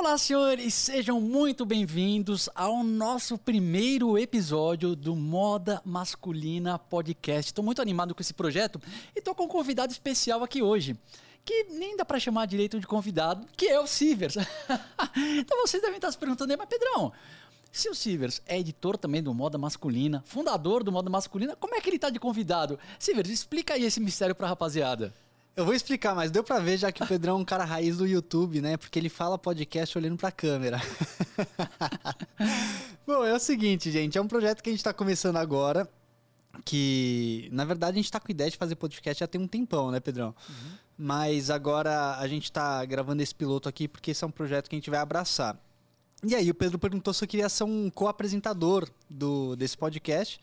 Olá, senhores, sejam muito bem-vindos ao nosso primeiro episódio do Moda Masculina Podcast. Estou muito animado com esse projeto e estou com um convidado especial aqui hoje. Que nem dá para chamar direito de convidado, que é o Sivers. então vocês devem estar se perguntando, mas Pedrão, se o Sivers é editor também do Moda Masculina, fundador do Moda Masculina, como é que ele está de convidado? Sivers, explica aí esse mistério para a rapaziada. Eu vou explicar, mas deu pra ver já que o Pedrão é um cara raiz do YouTube, né? Porque ele fala podcast olhando pra câmera. Bom, é o seguinte, gente. É um projeto que a gente tá começando agora. Que, na verdade, a gente tá com ideia de fazer podcast já tem um tempão, né, Pedrão? Uhum. Mas agora a gente tá gravando esse piloto aqui porque esse é um projeto que a gente vai abraçar. E aí, o Pedro perguntou se eu queria ser um co-apresentador desse podcast.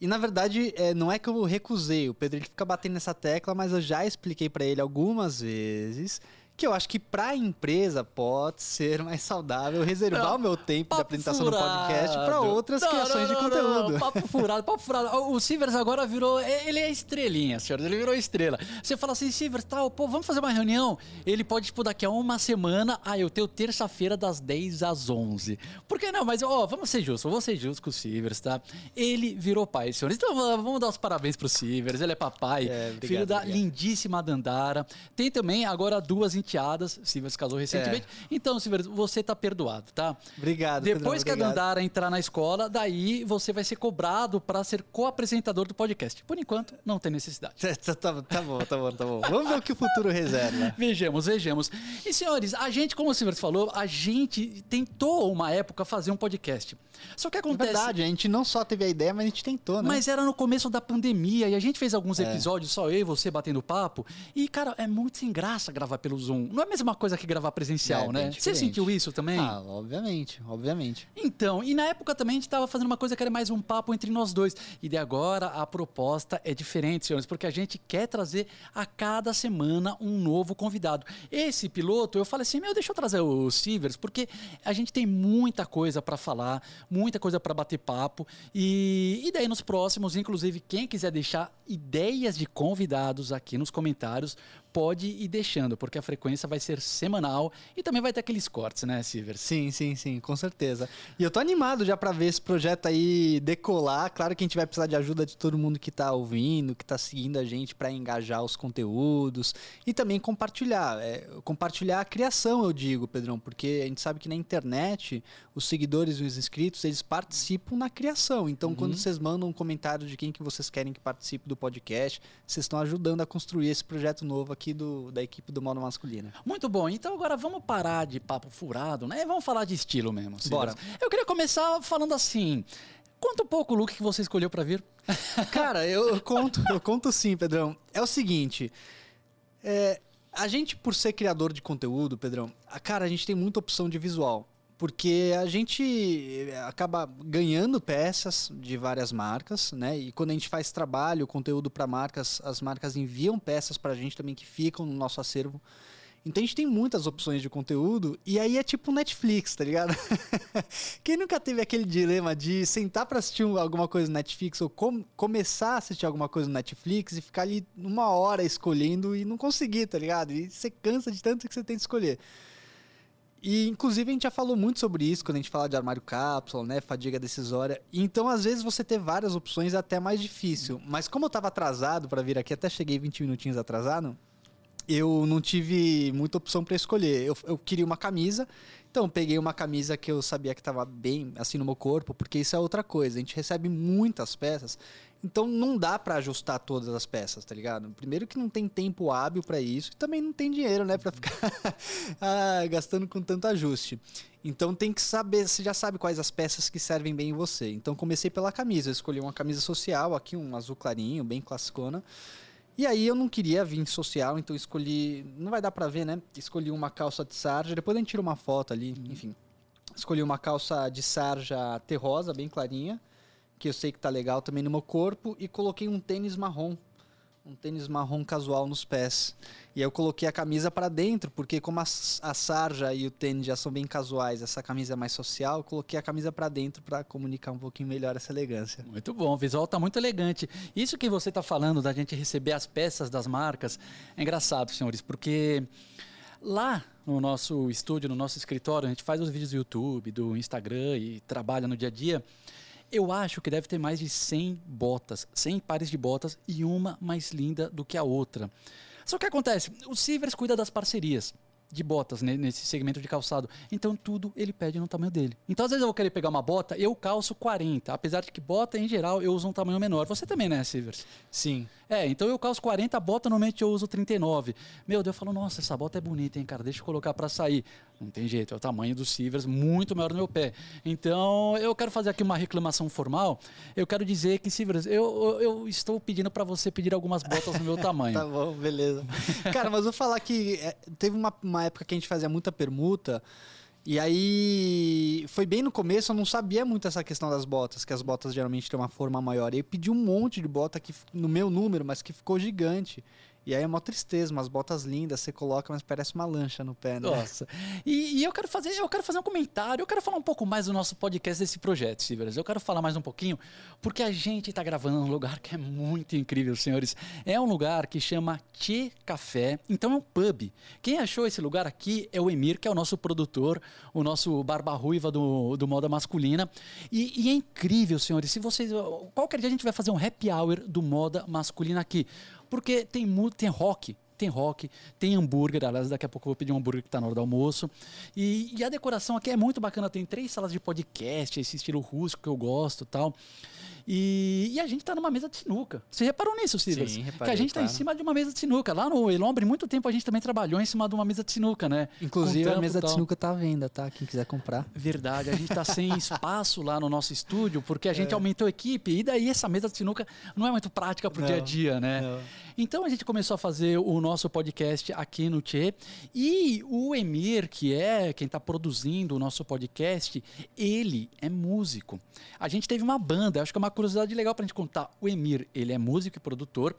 E na verdade, é, não é que eu recusei. O Pedro ele fica batendo nessa tecla, mas eu já expliquei para ele algumas vezes que eu acho que para a empresa pode ser mais saudável reservar não, o meu tempo de apresentação furado. no podcast para outras não, criações não, de conteúdo. papo furado, papo furado. O Sivers agora virou, ele é estrelinha, senhor, ele virou estrela. Você fala assim, Sivers, tal, pô, vamos fazer uma reunião. Ele pode, tipo, daqui a uma semana, ah, eu tenho terça-feira das 10 às 11. Por que não? Mas, ó, vamos ser justos, vamos ser justos com o Sivers, tá? Ele virou pai, senhor. Então vamos dar os parabéns pro Sivers, ele é papai, é, obrigado, filho da obrigado. lindíssima Dandara. Tem também agora duas enteadas. Silvia se casou recentemente. É. Então, Silvia, você tá perdoado, tá? Obrigado. Depois que obrigado. a Dandara entrar na escola, daí você vai ser cobrado para ser co-apresentador do podcast. Por enquanto, não tem necessidade. tá, tá, tá, bom, tá bom, tá bom. Vamos ver o que o futuro reserva. vejamos, vejamos. E senhores, a gente, como o Silvio falou, a gente tentou uma época fazer um podcast. Só que acontece. É verdade, a gente não só teve a ideia, mas a gente tentou, né? Mas era no começo da pandemia e a gente fez alguns é. episódios, só eu e você batendo papo. E, cara, é muito sem graça gravar pelo Zoom. Não é a mesma coisa que gravar presencial, é, né? Você sentiu isso também? Ah, obviamente, obviamente. Então, e na época também a gente tava fazendo uma coisa que era mais um papo entre nós dois. E de agora a proposta é diferente, senhores, porque a gente quer trazer a cada semana um novo convidado. Esse piloto, eu falei assim, meu, deixa eu trazer o Sivers, porque a gente tem muita coisa para falar, muita coisa para bater papo. E, e daí nos próximos, inclusive, quem quiser deixar ideias de convidados aqui nos comentários, pode ir deixando, porque a frequência vai ser semanal e também vai ter aqueles cortes, né, Silver? Sim, sim, sim, com certeza. E eu tô animado já para ver esse projeto aí decolar. Claro que a gente vai precisar de ajuda de todo mundo que tá ouvindo, que tá seguindo a gente para engajar os conteúdos e também compartilhar. É, compartilhar a criação, eu digo, Pedrão, porque a gente sabe que na internet os seguidores e os inscritos, eles participam na criação. Então, uhum. quando vocês mandam um comentário de quem que vocês querem que participe do podcast, vocês estão ajudando a construir esse projeto novo aqui aqui do, da equipe do modo masculino. Muito bom. Então agora vamos parar de papo furado, né? Vamos falar de estilo mesmo. Bora. Eu queria começar falando assim. Conta um pouco o look que você escolheu para vir. Cara, eu, eu, conto, eu conto sim, Pedrão. É o seguinte, é, a gente por ser criador de conteúdo, Pedrão, a, cara, a gente tem muita opção de visual porque a gente acaba ganhando peças de várias marcas, né? E quando a gente faz trabalho, conteúdo para marcas, as marcas enviam peças para a gente também que ficam no nosso acervo. Então a gente tem muitas opções de conteúdo e aí é tipo Netflix, tá ligado? Quem nunca teve aquele dilema de sentar para assistir alguma coisa no Netflix ou com começar a assistir alguma coisa no Netflix e ficar ali uma hora escolhendo e não conseguir, tá ligado? E você cansa de tanto que você tem que escolher. E, inclusive, a gente já falou muito sobre isso quando a gente fala de armário cápsula, né? Fadiga decisória. Então, às vezes, você ter várias opções é até mais difícil. Mas como eu estava atrasado para vir aqui, até cheguei 20 minutinhos atrasado, eu não tive muita opção para escolher. Eu, eu, queria uma camisa, então peguei uma camisa que eu sabia que estava bem assim no meu corpo, porque isso é outra coisa. A gente recebe muitas peças então não dá para ajustar todas as peças, tá ligado? Primeiro que não tem tempo hábil para isso e também não tem dinheiro, né, para ficar ah, gastando com tanto ajuste. Então tem que saber, você já sabe quais as peças que servem bem em você. Então comecei pela camisa, eu escolhi uma camisa social, aqui um azul clarinho, bem classicona. E aí eu não queria vir social, então escolhi, não vai dar para ver, né? Escolhi uma calça de sarja, depois a gente tira uma foto ali, uhum. enfim. Escolhi uma calça de sarja terrosa, bem clarinha que eu sei que tá legal também no meu corpo, e coloquei um tênis marrom. Um tênis marrom casual nos pés. E aí eu coloquei a camisa para dentro, porque como a, a, sarja e o tênis já são bem casuais, essa camisa é mais social, eu coloquei a camisa para dentro para comunicar um pouquinho melhor essa elegância. Muito bom, o visual tá muito elegante. Isso que você tá falando da gente receber as peças das marcas é engraçado, senhores, porque Lá no nosso estúdio, no nosso escritório, a gente faz os vídeos do YouTube, do Instagram e trabalha no dia a dia. Eu acho que deve ter mais de 100 botas, 100 pares de botas e uma mais linda do que a outra. Só que acontece, o Sivers cuida das parcerias de botas né, nesse segmento de calçado. Então tudo ele pede no tamanho dele. Então às vezes eu vou querer pegar uma bota, eu calço 40, apesar de que bota em geral eu uso um tamanho menor. Você também, né, Sivers? Sim. É, então eu calço 40, a bota normalmente eu uso 39. Meu Deus, eu falo, nossa, essa bota é bonita, hein, cara, deixa eu colocar para sair. Não tem jeito, é o tamanho do Sivers muito maior do meu pé. Então, eu quero fazer aqui uma reclamação formal. Eu quero dizer que, Sivers, eu, eu, eu estou pedindo para você pedir algumas botas no meu tamanho. tá bom, beleza. Cara, mas vou falar que é, teve uma, uma época que a gente fazia muita permuta. E aí, foi bem no começo, eu não sabia muito essa questão das botas, que as botas geralmente têm uma forma maior. E eu pedi um monte de bota aqui no meu número, mas que ficou gigante. E aí é uma tristeza, umas botas lindas, você coloca, mas parece uma lancha no pé, né? Nossa. E, e, eu quero fazer, eu quero fazer um comentário, eu quero falar um pouco mais do nosso podcast desse projeto, Silvers. Eu quero falar mais um pouquinho, porque a gente está gravando num lugar que é muito incrível, senhores. É um lugar que chama Tchê Café, então é um pub. Quem achou esse lugar aqui é o Emir, que é o nosso produtor, o nosso barba ruiva do, do moda masculina. E, e é incrível, senhores. Se vocês. Qualquer dia a gente vai fazer um happy hour do moda masculina aqui. Porque tem, tem rock, tem rock, tem hambúrguer. Aliás, daqui a pouco eu vou pedir um hambúrguer que está na hora do almoço. E, e, a decoração aqui é muito bacana. Tem três salas de podcast, esse estilo rústico que eu gosto tal. E, e a gente está numa mesa de sinuca. Você reparou nisso, Silvio? Sim, reparei, Que a gente está claro. em cima de uma mesa de sinuca. Lá no Elombre, muito tempo a gente também trabalhou em cima de uma mesa de sinuca, né? Inclusive, a mesa de sinuca está à venda, tá? Quem quiser comprar. Verdade. A gente está sem espaço lá no nosso estúdio, porque a gente é. aumentou a equipe. E daí essa mesa de sinuca não é muito prática para o dia a dia, né? Não. Então a gente começou a fazer o nosso podcast aqui no Tchê. E o Emir, que é quem está produzindo o nosso podcast, ele é músico. A gente teve uma banda, acho que é uma curiosidade legal para a gente contar. O Emir, ele é músico e produtor.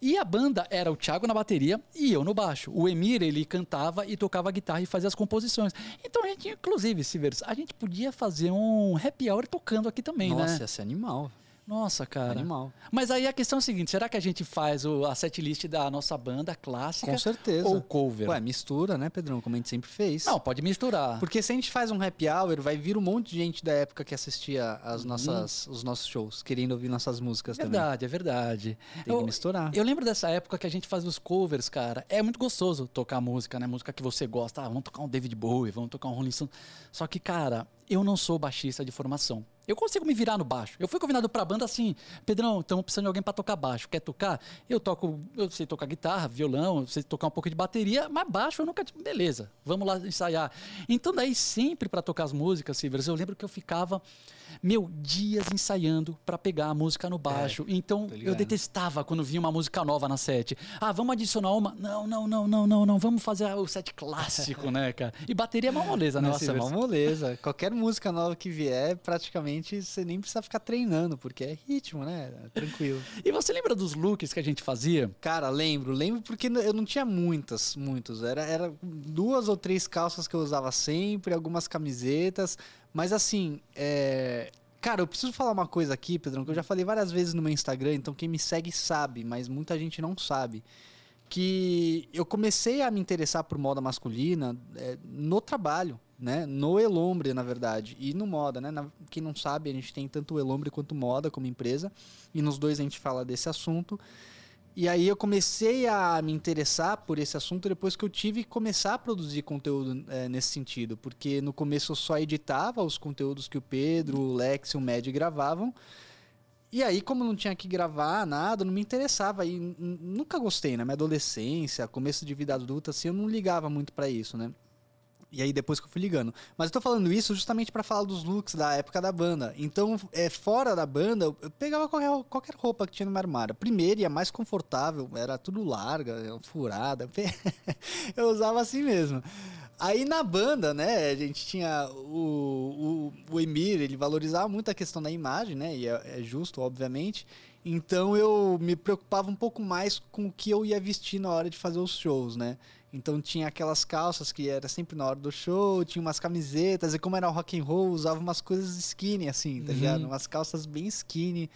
E a banda era o Thiago na bateria e eu no baixo. O Emir, ele cantava e tocava guitarra e fazia as composições. Então a gente, inclusive, Silvers, a gente podia fazer um happy hour tocando aqui também, Nossa, né? Nossa, ia ser animal. Nossa, cara. Animal. Mas aí a questão é a seguinte: será que a gente faz o, a setlist da nossa banda clássica? Com certeza. Ou cover? Ué, mistura, né, Pedrão? Como a gente sempre fez. Não, pode misturar. Porque se a gente faz um happy hour, vai vir um monte de gente da época que assistia as uhum. nossas, os nossos shows, querendo ouvir nossas músicas verdade, também. Verdade, é verdade. Tem eu, que misturar. Eu lembro dessa época que a gente fazia os covers, cara. É muito gostoso tocar música, né? Música que você gosta. Ah, vamos tocar um David Bowie, vamos tocar um Rolling Stone. Só que, cara, eu não sou baixista de formação. Eu consigo me virar no baixo. Eu fui convidado pra banda assim, Pedrão, estamos precisando de alguém para tocar baixo. Quer tocar? Eu toco, eu sei tocar guitarra, violão, eu sei tocar um pouco de bateria, mas baixo eu nunca, beleza, vamos lá ensaiar. Então daí sempre para tocar as músicas, Silvers, eu lembro que eu ficava meu, dias ensaiando para pegar a música no baixo. É, então eu detestava quando vinha uma música nova na set. Ah, vamos adicionar uma? Não, não, não, não, não, não. Vamos fazer o set clássico, né, cara? E bateria é uma moleza, né? Nossa, é uma moleza. Qualquer música nova que vier, praticamente você nem precisa ficar treinando, porque é ritmo, né? Tranquilo. e você lembra dos looks que a gente fazia? Cara, lembro. Lembro porque eu não tinha muitas, muitos. Era, era duas ou três calças que eu usava sempre, algumas camisetas. Mas assim, é... Cara, eu preciso falar uma coisa aqui, Pedrão, que eu já falei várias vezes no meu Instagram, então quem me segue sabe, mas muita gente não sabe. Que eu comecei a me interessar por moda masculina é, no trabalho, né? No Elombre, na verdade, e no moda, né? Na, quem não sabe, a gente tem tanto o Elombre quanto moda como empresa, e nos dois a gente fala desse assunto. E aí eu comecei a me interessar por esse assunto depois que eu tive que começar a produzir conteúdo é, nesse sentido. Porque no começo eu só editava os conteúdos que o Pedro, o Lex e o Med gravavam. E aí, como não tinha que gravar nada, não me interessava. E nunca gostei, na né? minha adolescência, começo de vida adulta, assim, eu não ligava muito para isso, né? E aí depois que eu fui ligando. Mas eu tô falando isso justamente para falar dos looks da época da banda. Então, é, fora da banda, eu pegava qualquer, qualquer roupa que tinha no meu armário. Primeiro e a mais confortável, era tudo larga, furada. eu usava assim mesmo. Aí na banda, né, a gente tinha o, o, o Emir, ele valorizava muito a questão da imagem, né, e é, é justo, obviamente. Então eu me preocupava um pouco mais com o que eu ia vestir na hora de fazer os shows, né. Então tinha aquelas calças que era sempre na hora do show, tinha umas camisetas, e como era rock and roll, usava umas coisas skinny assim, tá Uhum. ligado? Umas calças bem skinny,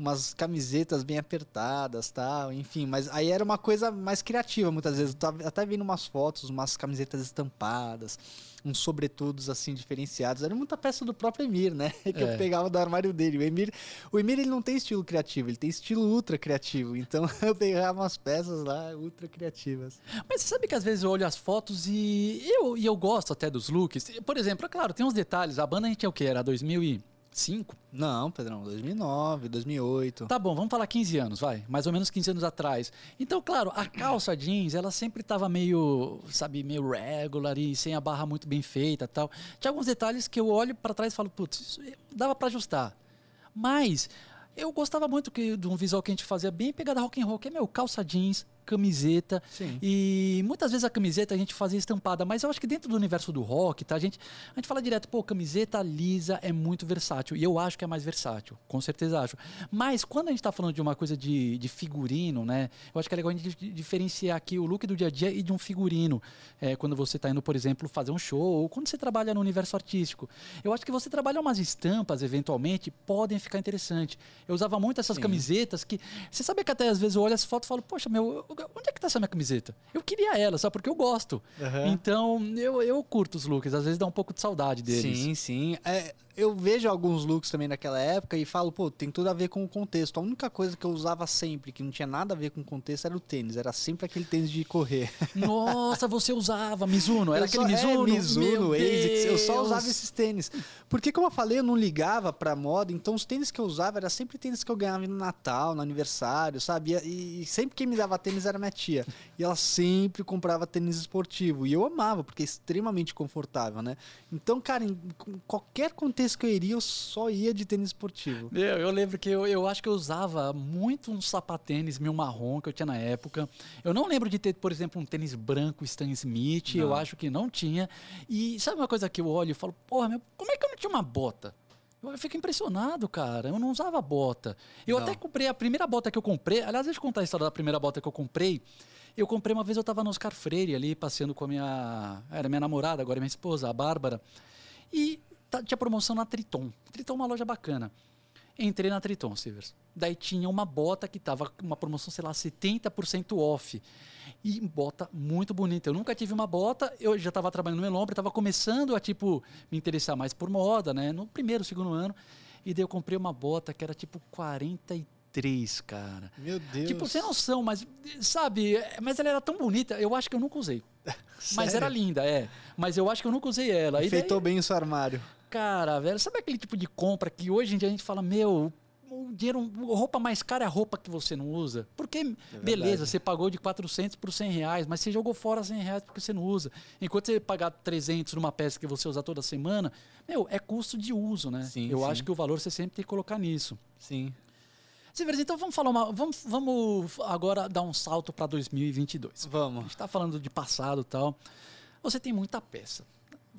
umas camisetas bem apertadas, tal, enfim, mas aí era uma coisa mais criativa muitas vezes. Eu tava até vendo umas fotos, umas camisetas estampadas, uns sobretudos assim diferenciados. Era muita peça do próprio Emir, né? Que É. eu pegava do armário dele. O Emir, o Emir ele não tem estilo criativo, ele tem estilo ultra criativo. Então eu pegava umas peças lá ultra criativas. Mas você sabe que às vezes eu olho as fotos e eu, e eu gosto até dos looks. Por exemplo, é claro, tem uns detalhes. A banda a gente é o quê? Era 2005? Não, Pedrão, 2009, 2008. Tá bom, vamos falar 15 anos, vai. Mais ou menos 15 anos atrás. Então, claro, a calça jeans, ela sempre tava meio, sabe, meio regular e sem a barra muito bem feita tal. Tinha alguns detalhes que eu olho pra trás e falo, putz, isso dava pra ajustar. Mas eu gostava muito que, de um visual que a gente fazia bem pegada rock and roll, que é, meu, calça jeans, camiseta. Sim. E muitas vezes a camiseta a gente fazia estampada, mas eu acho que dentro do universo do rock, tá? A gente, a gente fala direto, pô, camiseta lisa é muito versátil. E eu acho que é mais versátil, com certeza acho. Mas quando a gente tá falando de uma coisa de, de figurino, né? Eu acho que é legal a gente di- diferenciar aqui o look do dia a dia e de um figurino. É, quando você tá indo, por exemplo, fazer um show, ou quando você trabalha no universo artístico. Eu acho que você trabalhar umas estampas, eventualmente, podem ficar interessante. Eu usava muito essas Sim. camisetas que. Você sabe que até às vezes eu olho as fotos e falo, poxa, meu, onde é que tá essa minha camiseta? Eu queria ela, só porque eu gosto. Aham. Então, eu, eu curto os looks, às vezes dá um pouco de saudade deles. Sim, sim. É, eu vejo alguns looks também naquela época e falo, pô, tem tudo a ver com o contexto. A única coisa que eu usava sempre, que não tinha nada a ver com o contexto, era o tênis. Era sempre aquele tênis de correr. Nossa, você usava Mizuno, era Eu aquele só- Mizuno. É, Mizuno, ASICS. Eu só usava esses tênis. Porque, como eu falei, eu não ligava pra moda, então os tênis que eu usava era sempre tênis que eu ganhava no Natal, no aniversário, sabe? E, e sempre quem me dava tênis era minha tia. E ela sempre comprava tênis esportivo. E eu amava, porque é extremamente confortável, né? Então, cara, em qualquer contexto que eu iria, eu só ia de tênis esportivo. Meu, eu lembro que eu, eu acho que eu usava muito um sapatênis meio marrom que eu tinha na época. Eu não lembro de ter, por exemplo, um tênis branco Stan Smith, eu Não. acho que não tinha. E sabe uma coisa que eu olho e falo, porra, meu, como é que eu não tinha uma bota? Eu, eu fico impressionado, cara. Eu não usava bota. Eu Não. até comprei a primeira bota que eu comprei. Aliás, deixa eu contar a história da primeira bota que eu comprei. Eu comprei uma vez, eu tava no Oscar Freire ali, passeando com a minha. Era minha namorada, agora minha esposa, a Bárbara. E tinha promoção na Triton. Triton é uma loja bacana. Entrei na Triton, Silvers. Daí tinha uma bota que tava com uma promoção, sei lá, 70% off. E bota muito bonita. Eu nunca tive uma bota, eu já estava trabalhando no Elombre, estava começando a, tipo, me interessar mais por moda, né? No primeiro, segundo ano. E daí eu comprei uma bota que era, tipo, 43, cara. Meu Deus. Tipo, sem noção, mas, sabe? Mas ela era tão bonita, eu acho que eu nunca usei. Mas era linda, é. Mas eu acho que eu nunca usei ela. E daí- Enfeitou bem o seu armário. Cara, velho, sabe aquele tipo de compra que hoje em dia a gente fala, meu, o dinheiro, a roupa mais cara é a roupa que você não usa? Porque, beleza, verdade. você pagou de 400 por 100 reais, mas você jogou fora 100 reais porque você não usa. Enquanto você pagar 300 numa peça que você usa toda semana, meu, é custo de uso, né? Sim, Eu sim. acho que o valor você sempre tem que colocar nisso. Sim. Silvers, então vamos falar uma, vamos, vamos agora dar um salto para 2022. A Vamos. gente tá falando de passado e tal. Você tem muita peça.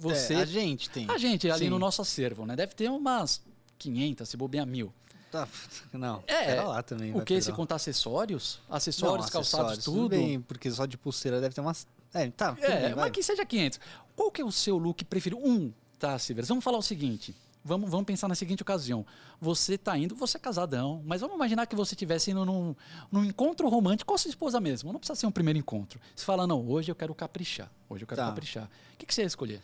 Você É, a gente tem. a gente ali Sim. no nosso acervo, né? Deve ter umas 500, se bobear mil. Tá, não, É, pera lá também. O que? Se contar acessórios? Não, Acessórios, calçados, acessórios, tudo? bem, porque só de pulseira deve ter umas... É, tá, É, bem, mas vai. que seja 500. Qual que é o seu look preferido? Um, tá, Silvers? Vamos falar o seguinte. Vamos, vamos pensar na seguinte ocasião. Você tá indo, você é casadão, mas vamos imaginar que você estivesse indo num, num encontro romântico com a sua esposa mesmo. Não precisa ser um primeiro encontro. Você fala, não, hoje eu quero caprichar. Hoje eu quero Tá. caprichar. O que, que você ia escolher?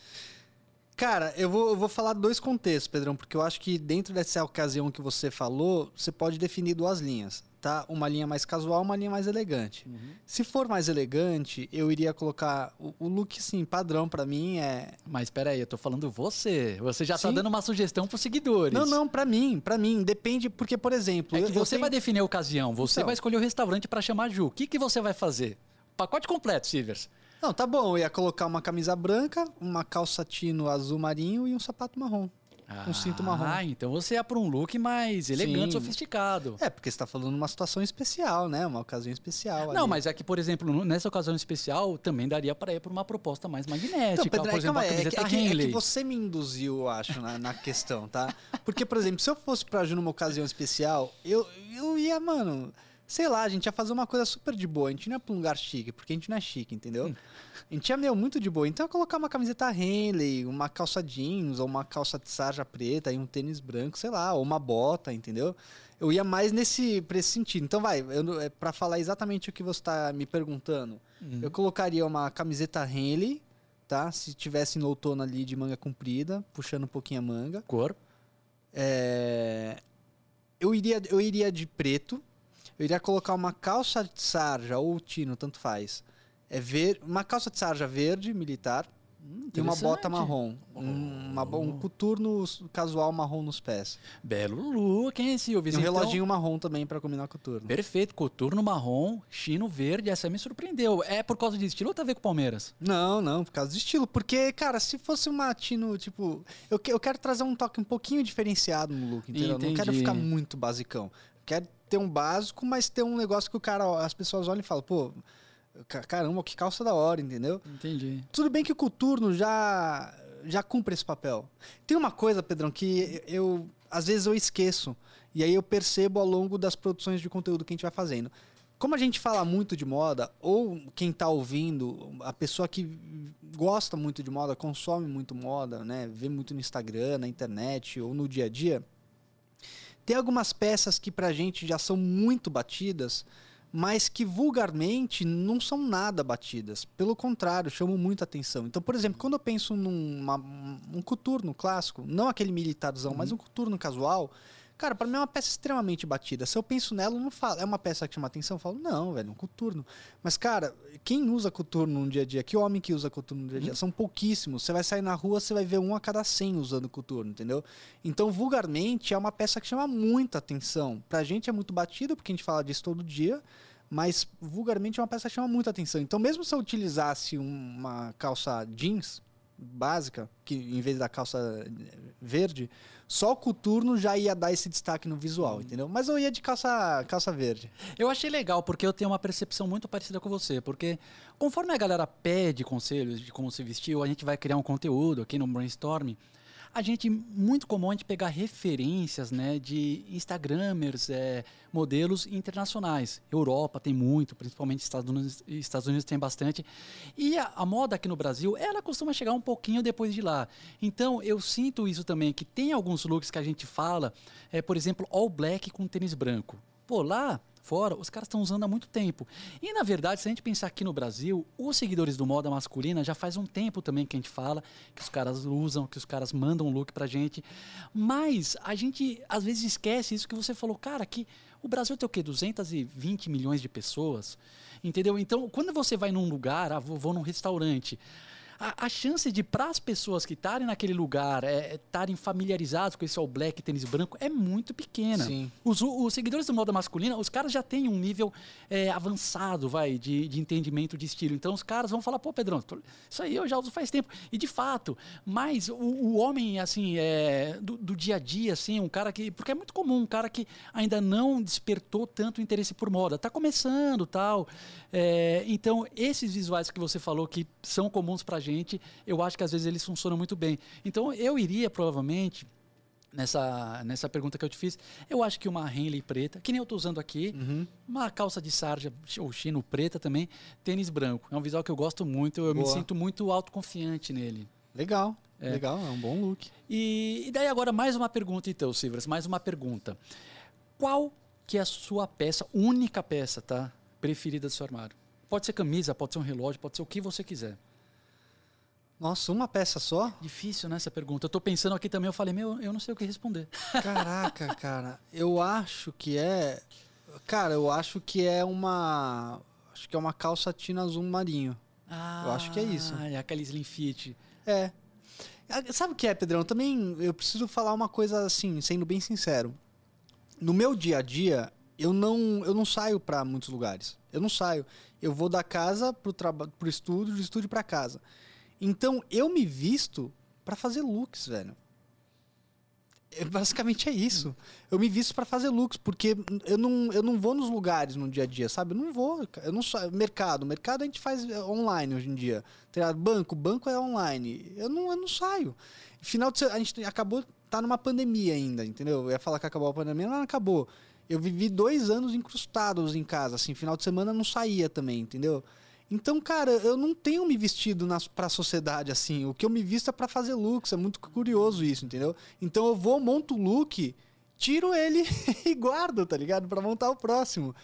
Cara, eu vou, eu vou falar dois contextos, Pedrão, porque eu acho que dentro dessa ocasião que você falou, você pode definir duas linhas, tá? Uma linha mais casual, uma linha mais elegante. Se for mais elegante, eu iria colocar o, o look, sim, padrão pra mim é... Mas espera aí, eu tô falando você. Você já tá Sim. dando uma sugestão pros seguidores. Não, não, pra mim, pra mim, depende, porque, por exemplo... É eu- que eu você tenho- vai definir a ocasião, você Então. vai escolher o restaurante para chamar a Ju. O que, que você vai fazer? Pacote completo, Silvers. Não, tá bom, eu ia colocar uma camisa branca, uma calça tino azul marinho e um sapato marrom. Um cinto marrom. Ah, então você ia para um look mais elegante, Sim. sofisticado. É, porque você tá falando numa situação especial, né? Uma ocasião especial. Não, ali. mas é que, por exemplo, nessa ocasião especial, também daria para ir para uma proposta mais magnética. Então, Pedro, por é, exemplo, uma aí, é, que, é, que, é que você me induziu, eu acho, na, na questão, tá? Porque, por exemplo, se eu fosse pra Ju numa ocasião especial, eu, eu ia, mano, sei lá, a gente ia fazer uma coisa super de boa. A gente não ia pra um lugar chique, porque a gente não é chique, entendeu? A gente ia, meu, muito de boa. Então eu ia colocar uma camiseta Henley, uma calça jeans, ou uma calça de sarja preta e um tênis branco, sei lá, ou uma bota, entendeu? Eu ia mais nesse, pra esse sentido. Então vai, eu, é pra falar exatamente o que você tá me perguntando. Uhum. Eu colocaria uma camiseta Henley, tá? Se tivesse no outono ali de manga comprida, puxando um pouquinho a manga. Cor. É, Eu, iria, eu iria de preto. Eu iria colocar uma calça de sarja ou tino, tanto faz. É ver... Uma calça de sarja verde, militar, Hum, e uma bota marrom. Um, uma um coturno casual marrom nos pés. Belo look, hein, Silvio? E um Então, reloginho marrom também para combinar coturno. Perfeito, coturno marrom, chino verde, essa me surpreendeu. É por causa de estilo ou tá a ver com o Palmeiras? Não, não, por causa do estilo. Porque, cara, se fosse uma tino, tipo. Eu, que- eu quero trazer um toque um pouquinho diferenciado no look, entendeu? Não quero Entendi. ficar muito basicão. Quero ter um básico, mas ter um negócio que o cara, as pessoas olham e falam, pô, ca- caramba, que calça da hora, entendeu? Entendi. Tudo bem que o coturno já já cumpre esse papel. Tem uma coisa, Pedrão, que eu às vezes eu esqueço e aí eu percebo ao longo das produções de conteúdo que a gente vai fazendo. Como a gente fala muito de moda, ou quem tá ouvindo, a pessoa que gosta muito de moda, consome muito moda, né, vê muito no Instagram, na internet ou no dia a dia, tem algumas peças que pra gente já são muito batidas, mas que vulgarmente não são nada batidas. Pelo contrário, chamam muita atenção. Então, por exemplo, quando eu penso num uma- um coturno clássico, não aquele militarzão, mas um coturno casual, cara, pra mim é uma peça extremamente batida. Se eu penso nela, eu não falo, é uma peça que chama atenção, eu falo, não, velho, um coturno. Mas, cara, quem usa coturno no dia a dia? Que homem que usa coturno no dia a dia? São pouquíssimos. Você vai sair na rua, você vai ver um a cada 100 usando coturno, entendeu? Então, vulgarmente, é uma peça que chama muita atenção. Pra gente é muito batido, porque a gente fala disso todo dia, mas vulgarmente é uma peça que chama muita atenção. Então, mesmo se eu utilizasse uma calça jeans básica, que em vez da calça eh, verde, só o coturno já ia dar esse destaque no visual, entendeu? Mas eu ia de calça, calça verde. Eu achei legal, porque eu tenho uma percepção muito parecida com você. Porque conforme a galera pede conselhos de como se vestir, ou a gente vai criar um conteúdo aqui no Brainstorm, a gente, muito comum a gente pegar referências né, de Instagramers, é, modelos internacionais. Europa tem muito, principalmente Estados Unidos, Estados Unidos tem bastante. E a, a moda aqui no Brasil, ela costuma chegar um pouquinho depois de lá. Então, eu sinto isso também, que tem alguns looks que a gente fala, é, por exemplo, all black com tênis branco. Pô, lá fora, os caras estão usando há muito tempo. E, na verdade, se a gente pensar aqui no Brasil, os seguidores do moda masculina já faz um tempo também que a gente fala, que os caras usam, que os caras mandam look pra gente. Mas a gente, às vezes, esquece isso que você falou, cara, que o Brasil tem o quê? 220 milhões de pessoas? Entendeu? Então, quando você vai num lugar, ah, vou, vou num restaurante, a, a chance de, para as pessoas que estarem naquele lugar, estarem familiarizados com esse all black tênis branco, é muito pequena. Sim. Os, os seguidores do moda masculina, os caras já têm um nível é, avançado, vai, de, de entendimento de estilo. Então os caras vão falar, pô, Pedrão, isso aí eu já uso faz tempo. E de fato, mas o, o homem, assim, é, do, do dia a dia, assim, um cara que. Porque é muito comum, um cara que ainda não despertou tanto interesse por moda. Tá começando tal. É, então, esses visuais que você falou que são comuns pra gente, eu acho que às vezes eles funcionam muito bem. Então, eu iria provavelmente nessa, nessa pergunta que eu te fiz, eu acho que uma Henley preta, que nem eu tô usando aqui, Uhum. uma calça de sarja ou chino preta também, tênis branco. É um visual que eu gosto muito, eu me Boa. sinto muito autoconfiante nele. Legal, É. legal, é um bom look. E, e daí agora mais uma pergunta então, Silvers, mais uma pergunta. Qual que é a sua peça, única peça, tá? Preferida do seu armário? Pode ser camisa, pode ser um relógio, pode ser o que você quiser. Nossa, uma peça só? Difícil, né, essa pergunta. Eu tô pensando aqui também, eu falei, meu, eu não sei o que responder. Caraca, cara. Eu acho que é. Cara, eu acho que é uma. Acho que é uma calça tina azul marinho. Ah, acho que é isso. É aquela slim fit. É. Ah, Sabe o que é, Pedrão? Também eu preciso falar uma coisa assim, sendo bem sincero. No meu dia a dia, eu não, eu não saio pra muitos lugares. Eu não saio. Eu vou da casa pro, traba- pro estúdio, do estúdio pra casa. Então, eu me visto pra fazer looks, velho. É, basicamente é isso. Eu me visto pra fazer looks, porque eu não, eu não vou nos lugares no dia a dia, sabe? Eu não vou. Eu não saio. Mercado. Mercado a gente faz é, online hoje em dia. Tá? Banco. Banco é online. Eu não, eu não saio. Final de se- A gente acabou. Tá numa pandemia ainda, entendeu? Eu ia falar que acabou a pandemia, mas não acabou. Eu vivi dois anos incrustados em casa, assim, final de semana não saía também, entendeu? Então, cara, eu não tenho me vestido nas, pra sociedade assim. O que eu me visto é pra fazer looks. É muito curioso isso, entendeu? Então eu vou, monto o look, tiro ele e guardo, tá ligado? Pra montar o próximo.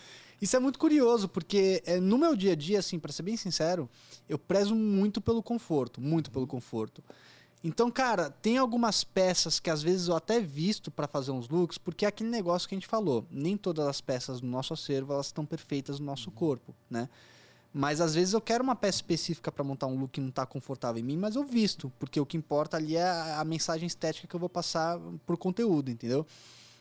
Isso é muito curioso, porque é, no meu dia a dia, assim, pra ser bem sincero, eu prezo muito pelo conforto, muito pelo conforto. Então, cara, tem algumas peças que às vezes eu até visto para fazer uns looks, porque é aquele negócio que a gente falou. Nem todas as peças do nosso acervo elas estão perfeitas no nosso corpo, né? Mas às vezes eu quero uma peça específica para montar um look que não está confortável em mim, mas eu visto, porque o que importa ali é a mensagem estética que eu vou passar por conteúdo, entendeu?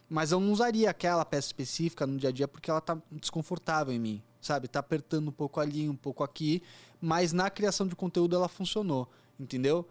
Mas eu não usaria aquela peça específica no dia a dia porque ela tá desconfortável em mim, sabe? Tá apertando um pouco ali, um pouco aqui, mas na criação de conteúdo ela funcionou, entendeu?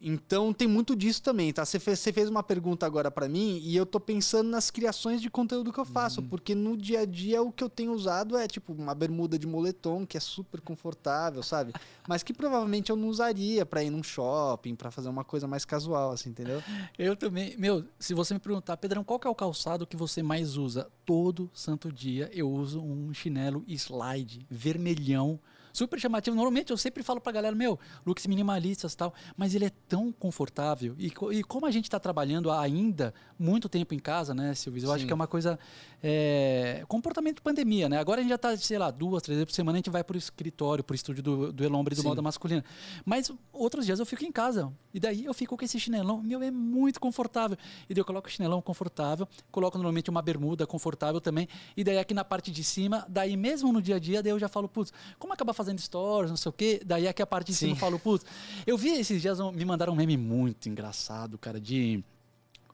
Então tem muito disso também, tá? Você fez, você fez uma pergunta agora para mim e eu tô pensando nas criações de conteúdo que eu faço, uhum. porque no dia a dia o que eu tenho usado é tipo uma bermuda de moletom que é super confortável, sabe? Mas que provavelmente eu não usaria para ir num shopping, para fazer uma coisa mais casual, assim, entendeu? Eu também, meu, se você me perguntar, Pedrão, qual que é o calçado que você mais usa? Todo santo dia eu uso um chinelo slide vermelhão super chamativo. Normalmente eu sempre falo pra galera, meu, looks minimalistas e tal, mas ele é tão confortável. E, e como a gente está trabalhando ainda muito tempo em casa, né, Silvio? Eu Sim. acho que é uma coisa. É, comportamento de pandemia, né? Agora a gente já está, sei lá, duas, três vezes por semana a gente vai pro escritório, pro estúdio do, do Elombre do Sim. Moda Masculina. Mas outros dias eu fico em casa. E daí eu fico com esse chinelão. Meu, é muito confortável. E daí eu coloco o chinelão confortável, coloco normalmente uma bermuda confortável também. E daí aqui na parte de cima, daí mesmo no dia a dia, daí eu já falo, putz, como acabar fazendo stories, não sei o quê. Daí aqui a parte de cima eu falo, putz. Eu vi esses dias, me mandaram um meme muito engraçado, cara, de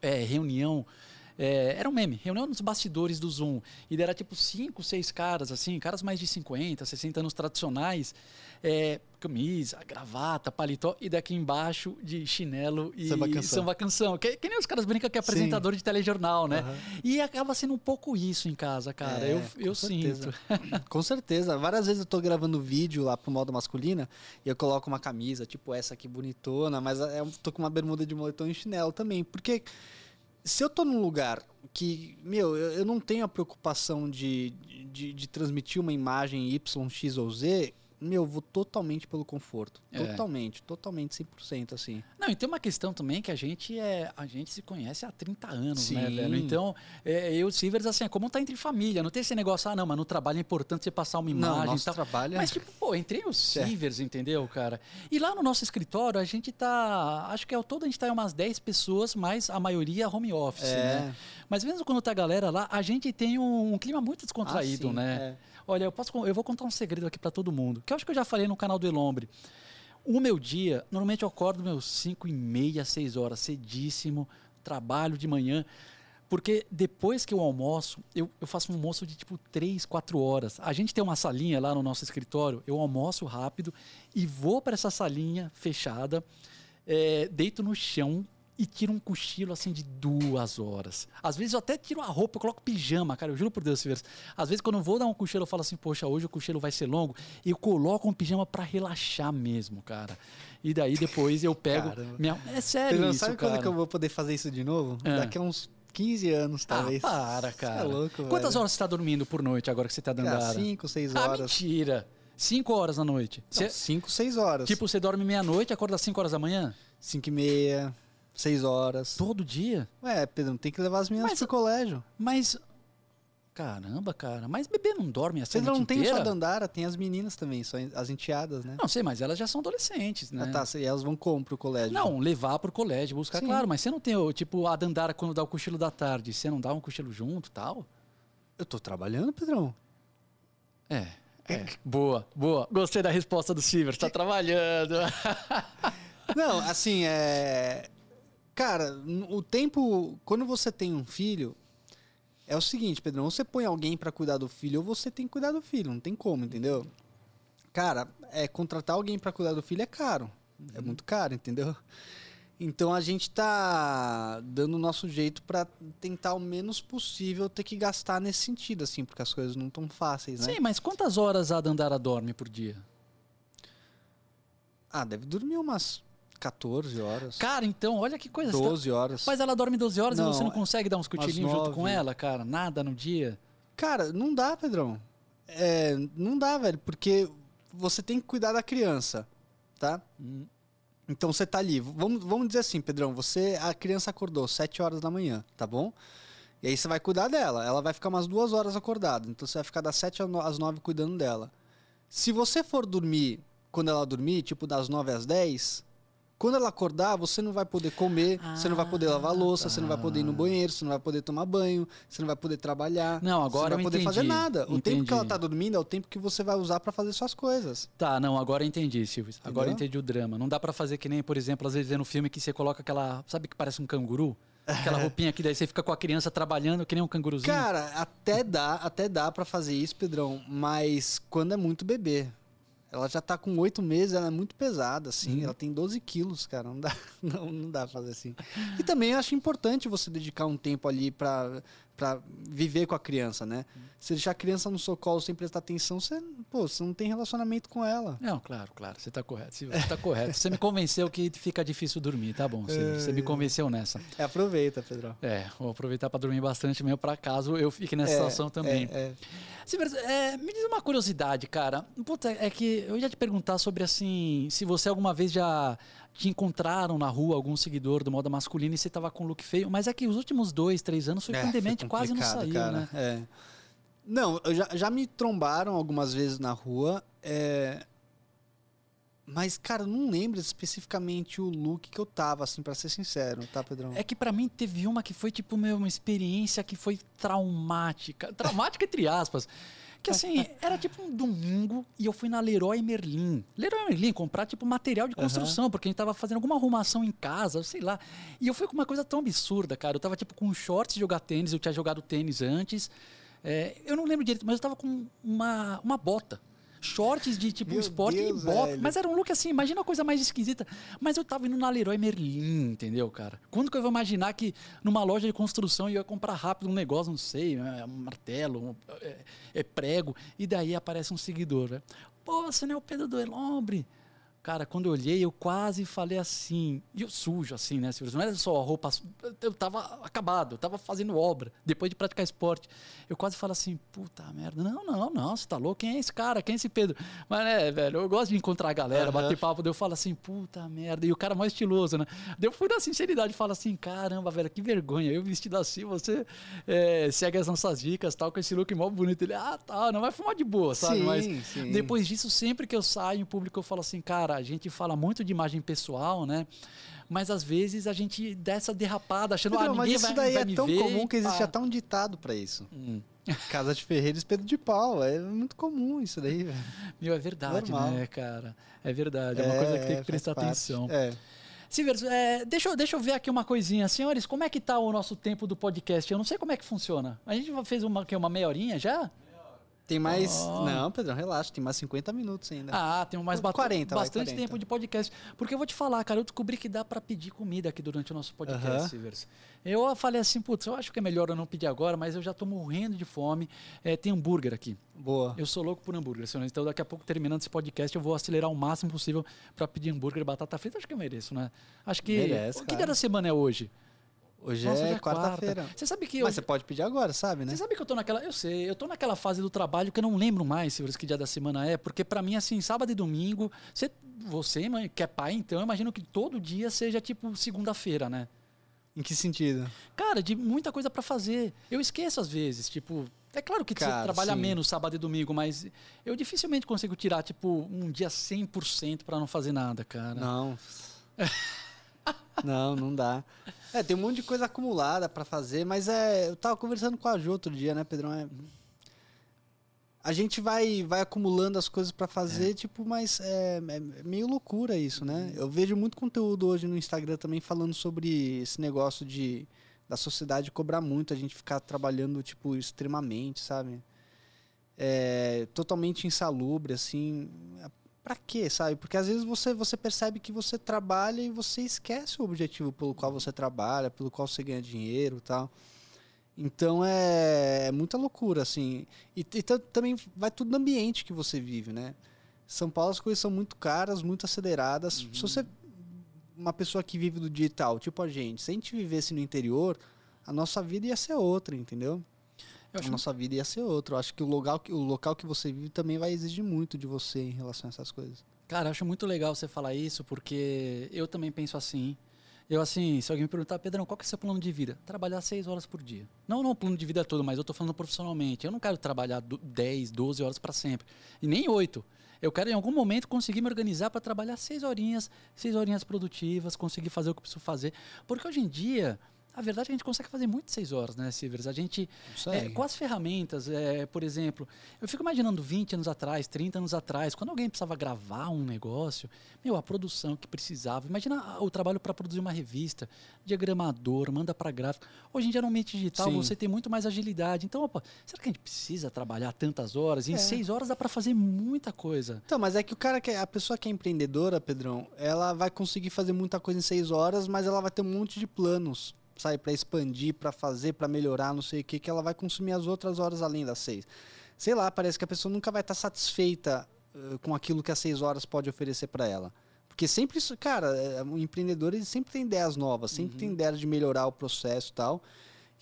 é, reunião. É, era um meme, reunião nos bastidores do Zoom. E era tipo cinco, seis caras, assim, caras mais de 50, 60 anos tradicionais, é, camisa, gravata, paletó, e daqui embaixo de chinelo e samba canção. Samba -canção. Que, que, nem os caras brincam que é apresentador Sim. de telejornal, né? Uhum. E acaba sendo um pouco isso em casa, cara. É, eu eu sinto. com certeza. Várias vezes eu tô gravando vídeo lá pro modo masculina e eu coloco uma camisa, tipo essa aqui bonitona, mas é, eu tô com uma bermuda de moletom e chinelo também. Porque se eu tô num lugar que, meu, eu, eu não tenho a preocupação de, de, de, transmitir uma imagem Y, X ou Z, meu, vou totalmente pelo conforto. É. Totalmente, totalmente, 100%, assim. Não, e tem uma questão também que a gente é, a gente se conhece há 30 anos, né, Sim. né, velho? Então, é, eu e Silvers, assim, é como tá entre família, não tem esse negócio, ah, não, mas no trabalho é importante você passar uma imagem não, nosso e tal. trabalho é... Mas, tipo, pô, entrei os Silvers, é. entendeu, cara? E lá no nosso escritório, a gente tá, acho que é o todo, a gente tá em umas 10 pessoas, mas a maioria home office, é. né? Mas mesmo quando tá a galera lá, a gente tem um, um clima muito descontraído, ah, sim, né? É. Olha, eu, posso, eu vou contar um segredo aqui para todo mundo, que eu acho que eu já falei no canal do Elombre. O meu dia, normalmente eu acordo meus 5 e meia, 6 horas, cedíssimo, trabalho de manhã. Porque depois que eu almoço, eu, eu faço um almoço de tipo 3, 4 horas. A gente tem uma salinha lá no nosso escritório, eu almoço rápido e vou para essa salinha fechada, é, deito no chão, e tiro um cochilo assim de duas horas. Às vezes eu até tiro a roupa, eu coloco pijama, cara, eu juro por Deus, Silveira. Às vezes quando eu vou dar um cochilo, eu falo assim, poxa, hoje o cochilo vai ser longo, e eu coloco um pijama para relaxar mesmo, cara. E daí depois eu pego. Minha... É sério, Você não isso, sabe cara. quando que eu vou poder fazer isso de novo? É. Daqui a uns 15 anos, ah, talvez. Ah, para, cara. Você é louco, Quantas velho. horas você está dormindo por noite agora que você está dando cara, 5, 6 horas. Ah, mentira. 5 horas da noite. 5, 6 horas. Tipo, você dorme meia-noite e acorda às 5 horas da manhã? 5 e meia. Seis horas. Todo dia? Ué, Pedro, tem que levar as meninas mas, pro colégio. Mas. Caramba, cara. Mas bebê não dorme assim Pedro, não tem só a Dandara, tem as meninas também, só as enteadas, né? Não sei, mas elas já são adolescentes, né? Ah, tá. E elas vão como pro colégio? Não, levar pro colégio, buscar, Sim. claro. Mas você não tem, tipo, a Dandara quando dá o cochilo da tarde, você não dá um cochilo junto tal? Eu tô trabalhando, Pedrão. É. É. Boa, boa. Gostei da resposta do Silver. Tá trabalhando. Não, assim, é Cara, o tempo. Quando você tem um filho, é o seguinte, Pedrão. Ou você põe alguém para cuidar do filho, ou você tem que cuidar do filho. Não tem como, entendeu? Cara, é, contratar alguém para cuidar do filho é caro. É uhum. É muito caro, entendeu? Então a gente tá dando o nosso jeito para tentar o menos possível ter que gastar nesse sentido, assim, porque as coisas não tão fáceis, né? Sim, mas quantas horas a Dandara dorme por dia? Ah, deve dormir umas 14 horas. Cara, então, olha que coisa. você tá- 12 horas. Mas ela dorme 12 horas Não, e você não consegue dar uns cochilinhos junto com ela, cara? Nada no dia? Cara, não dá, Pedrão. É, não dá, velho, porque você tem que cuidar da criança, tá? Hum. Então você tá ali. Vamos, vamos dizer assim, Pedrão, você a criança acordou 7 horas da manhã, tá bom? E aí você vai cuidar dela. Ela vai ficar umas duas horas acordada. Então você vai ficar das 7 às 9 cuidando dela. Se você for dormir quando ela dormir, tipo das 9 às 10, quando ela acordar, você não vai poder comer, você não vai poder lavar a louça, você não vai poder ir no tá. banheiro, você não vai poder tomar banho, você não vai poder trabalhar. Não, você agora não vai poder fazer entendi, nada. O tempo que ela entendi. tá dormindo é o tempo que você vai usar pra fazer suas coisas. Tá, não, agora eu entendi, Silvio. Agora eu entendi o drama. Não dá pra fazer que nem, por exemplo, às vezes é no filme que você coloca aquela. Sabe que parece um canguru? Aquela roupinha que daí você fica com a criança trabalhando que nem um canguruzinho. Cara, até dá, até dá para fazer isso, Pedrão, mas quando é muito bebê. Ela já tá com oito meses, ela é muito pesada, assim. Uhum. Ela tem 12 quilos, cara. Não dá, não, não dá pra fazer assim. E também eu acho importante você dedicar um tempo ali pra, pra viver com a criança, né? Se deixar a criança no seu colo sem prestar atenção, você, pô, você não tem relacionamento com ela. Não, claro, claro, você tá correto. Você tá correto. Você me convenceu que fica difícil dormir, tá bom, Silvio. Você me convenceu nessa. É, aproveita, Pedrão. É, vou aproveitar pra dormir bastante mesmo, pra caso eu fique nessa É, situação também. é, é. É, me diz uma curiosidade, cara. Puta, é que eu ia te perguntar sobre assim, se você alguma vez já te encontraram na rua algum seguidor do moda masculina e você tava com look feio, mas é que os últimos dois, três anos, É, surpreendentemente, quase não saiu, cara. né? É. Não, eu já, já me trombaram algumas vezes na rua. é, Mas, cara, eu não lembro especificamente o look que eu tava, assim, pra ser sincero, tá, Pedrão? É que pra mim teve uma que foi tipo meu, uma experiência que foi traumática. Traumática entre aspas. Que assim, era tipo um domingo e eu fui na Leroy Merlin. Leroy Merlin comprar tipo material de construção, porque a gente tava fazendo alguma arrumação em casa, sei lá. E eu fui com uma coisa tão absurda, cara. Eu tava tipo com shorts de jogar tênis, eu tinha jogado tênis antes. É, eu não lembro direito, mas eu tava com uma, uma bota. Shorts de tipo Meu esporte Deus, e bota. velho. Mas era um look assim, imagina uma coisa mais esquisita. Mas eu tava indo na Leroy Merlin, entendeu, cara? Quando que eu vou imaginar que numa loja de construção eu ia comprar rápido um negócio, não sei, né, um martelo, um, é, é prego, e daí aparece um seguidor, né? Pô, você não é o Pedro do Elombre? Cara, quando eu olhei, eu quase falei assim, e eu sujo assim, né? Não era só a roupa, eu tava acabado, eu tava fazendo obra, depois de praticar esporte. Eu quase falo assim, puta merda, não, não, não, você tá louco? Quem é esse cara? Quem é esse Pedro? Mas, né, velho, eu gosto de encontrar a galera, Aham. bater papo, daí eu falo assim, puta merda, e o cara mais estiloso, né? Daí eu fui na sinceridade e falo assim, caramba, velho, que vergonha, eu vestido assim, você é, segue as nossas dicas, tal, com esse look mó bonito. Ele, ah, tá, não vai fumar de boa, sabe? Sim, Mas sim. depois disso, sempre que eu saio em público, eu falo assim, cara, a gente fala muito de imagem pessoal, né? Mas às vezes a gente dá essa derrapada, achando, Pedrão, ah, mas ninguém isso vai, daí vai é tão ver, comum que existe pá. até um ditado pra isso. Hum. Casa de Ferreira, espeto de pau. É muito comum isso daí, velho. Meu, é verdade, Normal. né, cara? É verdade, é uma coisa que tem que prestar parte. atenção. É. Silvers, é, deixa, eu- deixa eu ver aqui uma coisinha. Senhores, como é que tá o nosso tempo do podcast? Eu não sei como é que funciona. A gente fez uma, que, uma meia horinha já? Tem mais. Oh. Não, Pedrão, relaxa, tem mais 50 minutos ainda. Ah, tem mais 40, vai, bastante 40. tempo de podcast. Porque eu vou te falar, cara, eu descobri que dá pra pedir comida aqui durante o nosso podcast, Aham. Silvers. Eu falei assim, putz, eu acho que é melhor eu não pedir agora, mas eu já tô morrendo de fome. É, tem hambúrguer aqui. Boa. Eu sou louco por hambúrguer, senhor. Então, daqui a pouco, terminando esse podcast, eu vou acelerar o máximo possível pra pedir hambúrguer e batata frita. Acho que eu mereço, né? Acho que. Merece, que claro. dia da semana é hoje? Hoje Nossa, é já quarta-feira. Você sabe que eu. Mas você pode pedir agora, sabe, né? Você sabe que eu tô naquela. Eu sei, eu tô naquela fase do trabalho que eu não lembro mais, Silvio, que dia da semana é, porque pra mim, assim, sábado e domingo. Você, você mãe, que é pai, então, eu imagino que todo dia seja tipo segunda-feira, né? Em que sentido? Cara, de muita coisa pra fazer. Eu esqueço às vezes, tipo. É claro que você Cara, trabalha sim. menos sábado e domingo, mas eu dificilmente consigo tirar, tipo, um dia 100% pra não fazer nada, cara. Não. não, não dá. É, tem um monte de coisa acumulada pra fazer, mas é. Eu tava conversando com a Ju outro dia, né, Pedrão? É, a gente vai, vai acumulando as coisas pra fazer, tipo, mas é, é meio loucura isso, né? Eu vejo muito conteúdo hoje no Instagram também falando sobre esse negócio de da sociedade cobrar muito, a gente ficar trabalhando, tipo, extremamente, sabe? É, totalmente insalubre, assim. Pra quê, sabe? Porque às vezes você, você percebe que você trabalha e você esquece o objetivo pelo qual você trabalha, pelo qual você ganha dinheiro e tal. Então é, é muita loucura, assim. E, e ta- também vai tudo no ambiente que você vive, né? São Paulo as coisas são muito caras, muito aceleradas. Se você uma pessoa que vive do digital, tipo a gente, se a gente vivesse no interior, a nossa vida ia ser outra, entendeu? A nossa vida ia ser outra. Eu acho que o local, o local que você vive também vai exigir muito de você em relação a essas coisas. Cara, eu acho muito legal você falar isso, porque eu também penso assim. Eu, assim, se alguém me perguntar, Pedrão, qual que é o seu plano de vida? Trabalhar seis horas por dia. Não, não o plano de vida todo, mas eu estou falando profissionalmente. Eu não quero trabalhar 10, 12 horas para sempre. E nem oito. Eu quero, em algum momento, conseguir me organizar para trabalhar seis horinhas, seis horinhas produtivas, conseguir fazer o que preciso fazer. Porque hoje em dia, a verdade é que a gente consegue fazer muito seis horas, né, Silvers? A gente, é, com as ferramentas, é, por exemplo, eu fico imaginando 20 anos atrás, 30 anos atrás, quando alguém precisava gravar um negócio, meu, a produção que precisava. Imagina o trabalho para produzir uma revista, diagramador, manda para gráfico. Hoje em dia, no ambiente digital, Sim. você tem muito mais agilidade. Então, opa, será que a gente precisa trabalhar tantas horas? E em é. seis horas dá para fazer muita coisa. Então, mas é que o cara que é, a pessoa que é empreendedora, Pedrão, ela vai conseguir fazer muita coisa em seis horas, mas ela vai ter um monte de planos sai para expandir, para fazer, para melhorar, não sei o que, que ela vai consumir as outras horas além das seis. Sei lá, parece que a pessoa nunca vai estar tá satisfeita uh, com aquilo que as seis horas pode oferecer para ela. Porque sempre isso, cara, eh, o empreendedor ele sempre tem ideias novas, sempre uhum. tem ideias de melhorar o processo e tal.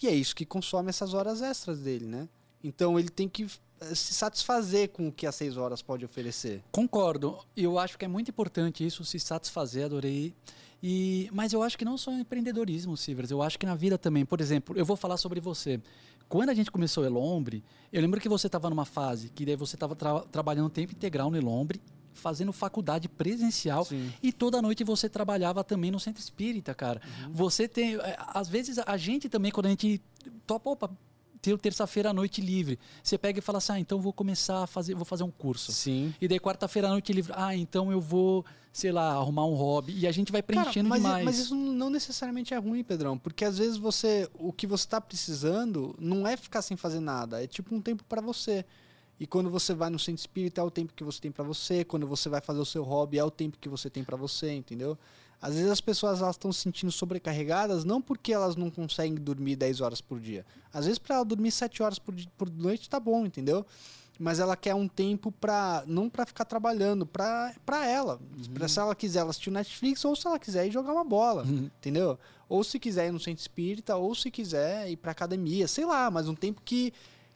E é isso que consome essas horas extras dele, né? Então ele tem que se satisfazer com o que as seis horas pode oferecer. Concordo. Eu acho que é muito importante isso, se satisfazer. Adorei e, mas eu acho que não só empreendedorismo, Silvers, eu acho que na vida também. Por exemplo, eu vou falar sobre você. Quando a gente começou o Elombre, eu lembro que você estava numa fase que daí você estava tra trabalhando tempo integral no Elombre, fazendo faculdade presencial Sim. e toda noite você trabalhava também no centro espírita, cara. Uhum. Você tem, é, às vezes a gente também quando a gente topa, opa, ter terça-feira à noite livre. Você pega e fala assim: "Ah, então vou começar a fazer, vou fazer um curso". Sim. E daí quarta-feira à noite livre. Ah, então eu vou, sei lá, arrumar um hobby e a gente vai preenchendo Cara, mas, demais. Mas isso não necessariamente é ruim, Pedrão, porque às vezes você, o que você está precisando não é ficar sem fazer nada, é tipo um tempo para você. E quando você vai no centro espírita é o tempo que você tem para você, quando você vai fazer o seu hobby é o tempo que você tem para você, entendeu? Às vezes as pessoas elas estão se sentindo sobrecarregadas não porque elas não conseguem dormir 10 horas por dia. Às vezes para ela dormir 7 horas por, por noite tá bom, entendeu? Mas ela quer um tempo para não para ficar trabalhando, para ela. Uhum. Pra, se ela quiser ela assistir o Netflix ou se ela quiser ir jogar uma bola, uhum. entendeu? Ou se quiser ir no centro espírita, ou se quiser ir para academia, sei lá, mas um tempo que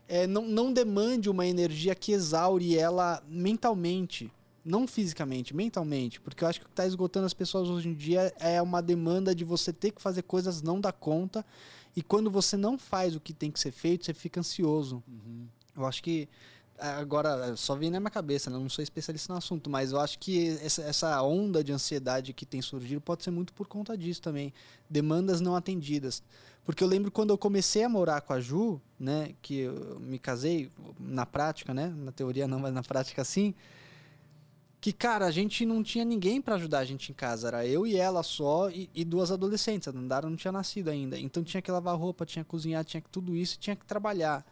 é, não, não demande uma energia que exaure ela mentalmente não fisicamente, mentalmente, porque eu acho que o que está esgotando as pessoas hoje em dia é uma demanda de você ter que fazer coisas não dar conta e quando você não faz o que tem que ser feito, você fica ansioso. Uhum. Eu acho que agora só vem na minha cabeça, né? eu não sou especialista no assunto, mas eu acho que essa, essa onda de ansiedade que tem surgido pode ser muito por conta disso também, demandas não atendidas. Porque eu lembro quando eu comecei a morar com a Ju, né, que eu me casei na prática, né, na teoria não, mas na prática sim, que, cara, a gente não tinha ninguém para ajudar a gente em casa. Era eu e ela só e, e, duas adolescentes. A Dandara não tinha nascido ainda. Então tinha que lavar roupa, tinha que cozinhar, tinha que tudo isso, tinha que trabalhar.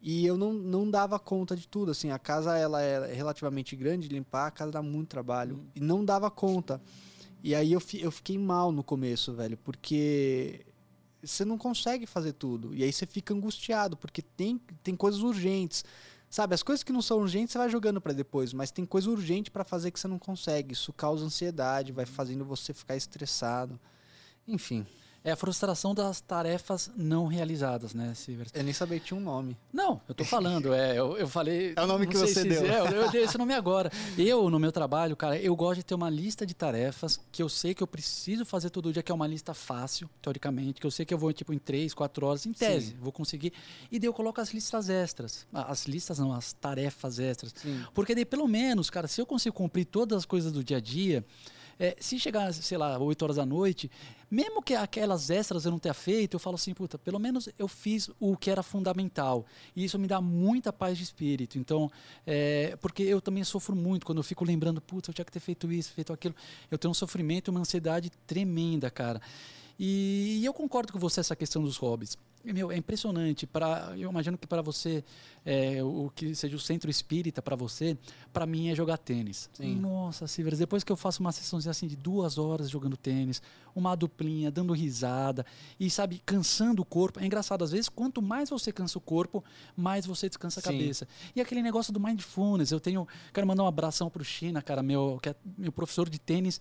E eu não, não dava conta de tudo. Assim, a casa ela é relativamente grande, limpar a casa dá muito trabalho. Hum. E não dava conta. E aí eu, eu fiquei mal no começo, velho, porque você não consegue fazer tudo. E aí você fica angustiado, porque tem, tem coisas urgentes. Sabe, as coisas que não são urgentes você vai jogando para depois, mas tem coisa urgente para fazer que você não consegue. Isso causa ansiedade, vai fazendo você ficar estressado. Enfim. É a frustração das tarefas não realizadas, né, Silver? Eu nem sabia que tinha um nome. Não, eu tô falando, é, eu, eu falei... É o nome que você deu. É, eu, eu dei esse nome agora. Eu, no meu trabalho, cara, eu gosto de ter uma lista de tarefas que eu sei que eu preciso fazer todo dia, que é uma lista fácil, teoricamente, que eu sei que eu vou, tipo, em três, quatro horas, em tese, Sim. vou conseguir. E daí eu coloco as listas extras. As listas não, as tarefas extras. Sim. Porque daí, pelo menos, cara, se eu consigo cumprir todas as coisas do dia a dia... É, se chegar, sei lá, 8 horas da noite, mesmo que aquelas extras eu não tenha feito, eu falo assim, puta, pelo menos eu fiz o que era fundamental. E isso me dá muita paz de espírito. Então, é, porque eu também sofro muito quando eu fico lembrando, puta, eu tinha que ter feito isso, feito aquilo. Eu tenho um sofrimento, uma ansiedade tremenda, cara. E, e eu concordo com você essa questão dos hobbies. meu, é impressionante. Pra, eu imagino que para você, é, o que seja o centro espírita para você, para mim é jogar tênis. Sim. Nossa, Silvers, depois que eu faço uma sessãozinha assim de duas horas jogando tênis, uma duplinha, dando risada e, sabe, cansando o corpo. É engraçado, às vezes, quanto mais você cansa o corpo, mais você descansa a Sim. cabeça. E aquele negócio do mindfulness, eu tenho. Quero mandar um abração pro China, cara, meu, que é meu professor de tênis.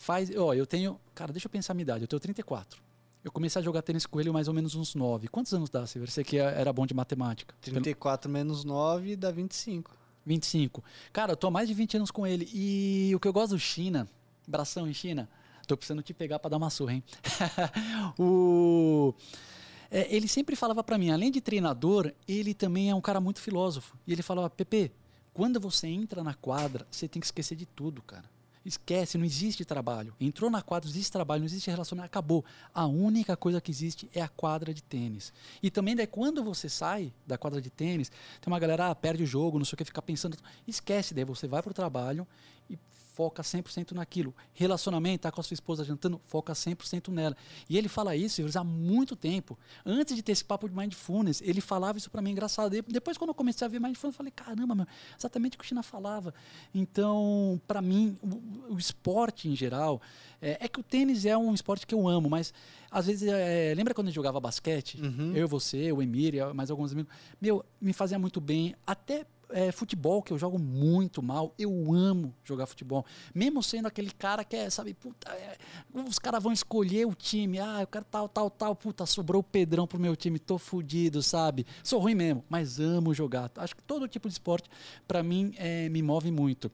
Faz. Ó, eu tenho. Cara, deixa eu pensar a minha idade, eu tenho 34. Eu comecei a jogar tênis com ele mais ou menos uns 9. Quantos anos dá, Silver? Você que é- era bom de matemática. 34 menos 9 dá 25. 25. Cara, eu tô há mais de 20 anos com ele. E o que eu gosto do China, bração em China, tô precisando te pegar para dar uma surra, hein? o... é, ele sempre falava para mim, além de treinador, ele também é um cara muito filósofo. E ele falava, Pepe, quando você entra na quadra, você tem que esquecer de tudo, cara. Esquece, não existe trabalho. Entrou na quadra, não existe trabalho, não existe relacionamento, acabou. A única coisa que existe é a quadra de tênis. E também daí quando você sai da quadra de tênis, tem uma galera, ah, perde o jogo, não sei o que, fica pensando. Esquece, daí você vai pro trabalho e foca 100% naquilo. Relacionamento, tá com a sua esposa jantando, foca 100% nela. E ele fala isso há muito tempo. Antes de ter esse papo de mindfulness, ele falava isso para mim engraçado. Depois, quando eu comecei a ver mindfulness, eu falei, caramba, meu, exatamente o que o China falava. Então, para mim, o, o esporte em geral, é, é que o tênis é um esporte que eu amo, mas às vezes, é, lembra quando gente jogava basquete? Uhum. Eu, você, o Emir, mais alguns amigos. Meu, me fazia muito bem. Até é, futebol, que eu jogo muito mal. Eu amo jogar futebol. Mesmo sendo aquele cara que é, sabe, puta, é, os caras vão escolher o time. Ah, eu quero tal, tal, tal. Puta, sobrou o Pedrão pro meu time. Tô fudido, sabe? Sou ruim mesmo, mas amo jogar. Acho que todo tipo de esporte, para mim, é, me move muito.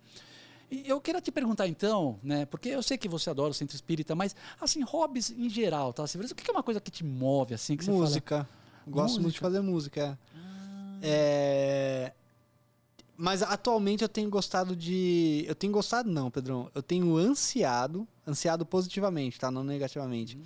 E eu queria te perguntar então, né? Porque eu sei que você adora o centro espírita, mas assim, hobbies em geral, tá? Silvio? O que é uma coisa que te move, assim, que você música. Gosto muito de Música? fazer música. é. É, Mas atualmente eu tenho gostado de. Eu tenho gostado, não, Pedrão. Eu tenho ansiado, ansiado positivamente, tá? Não negativamente,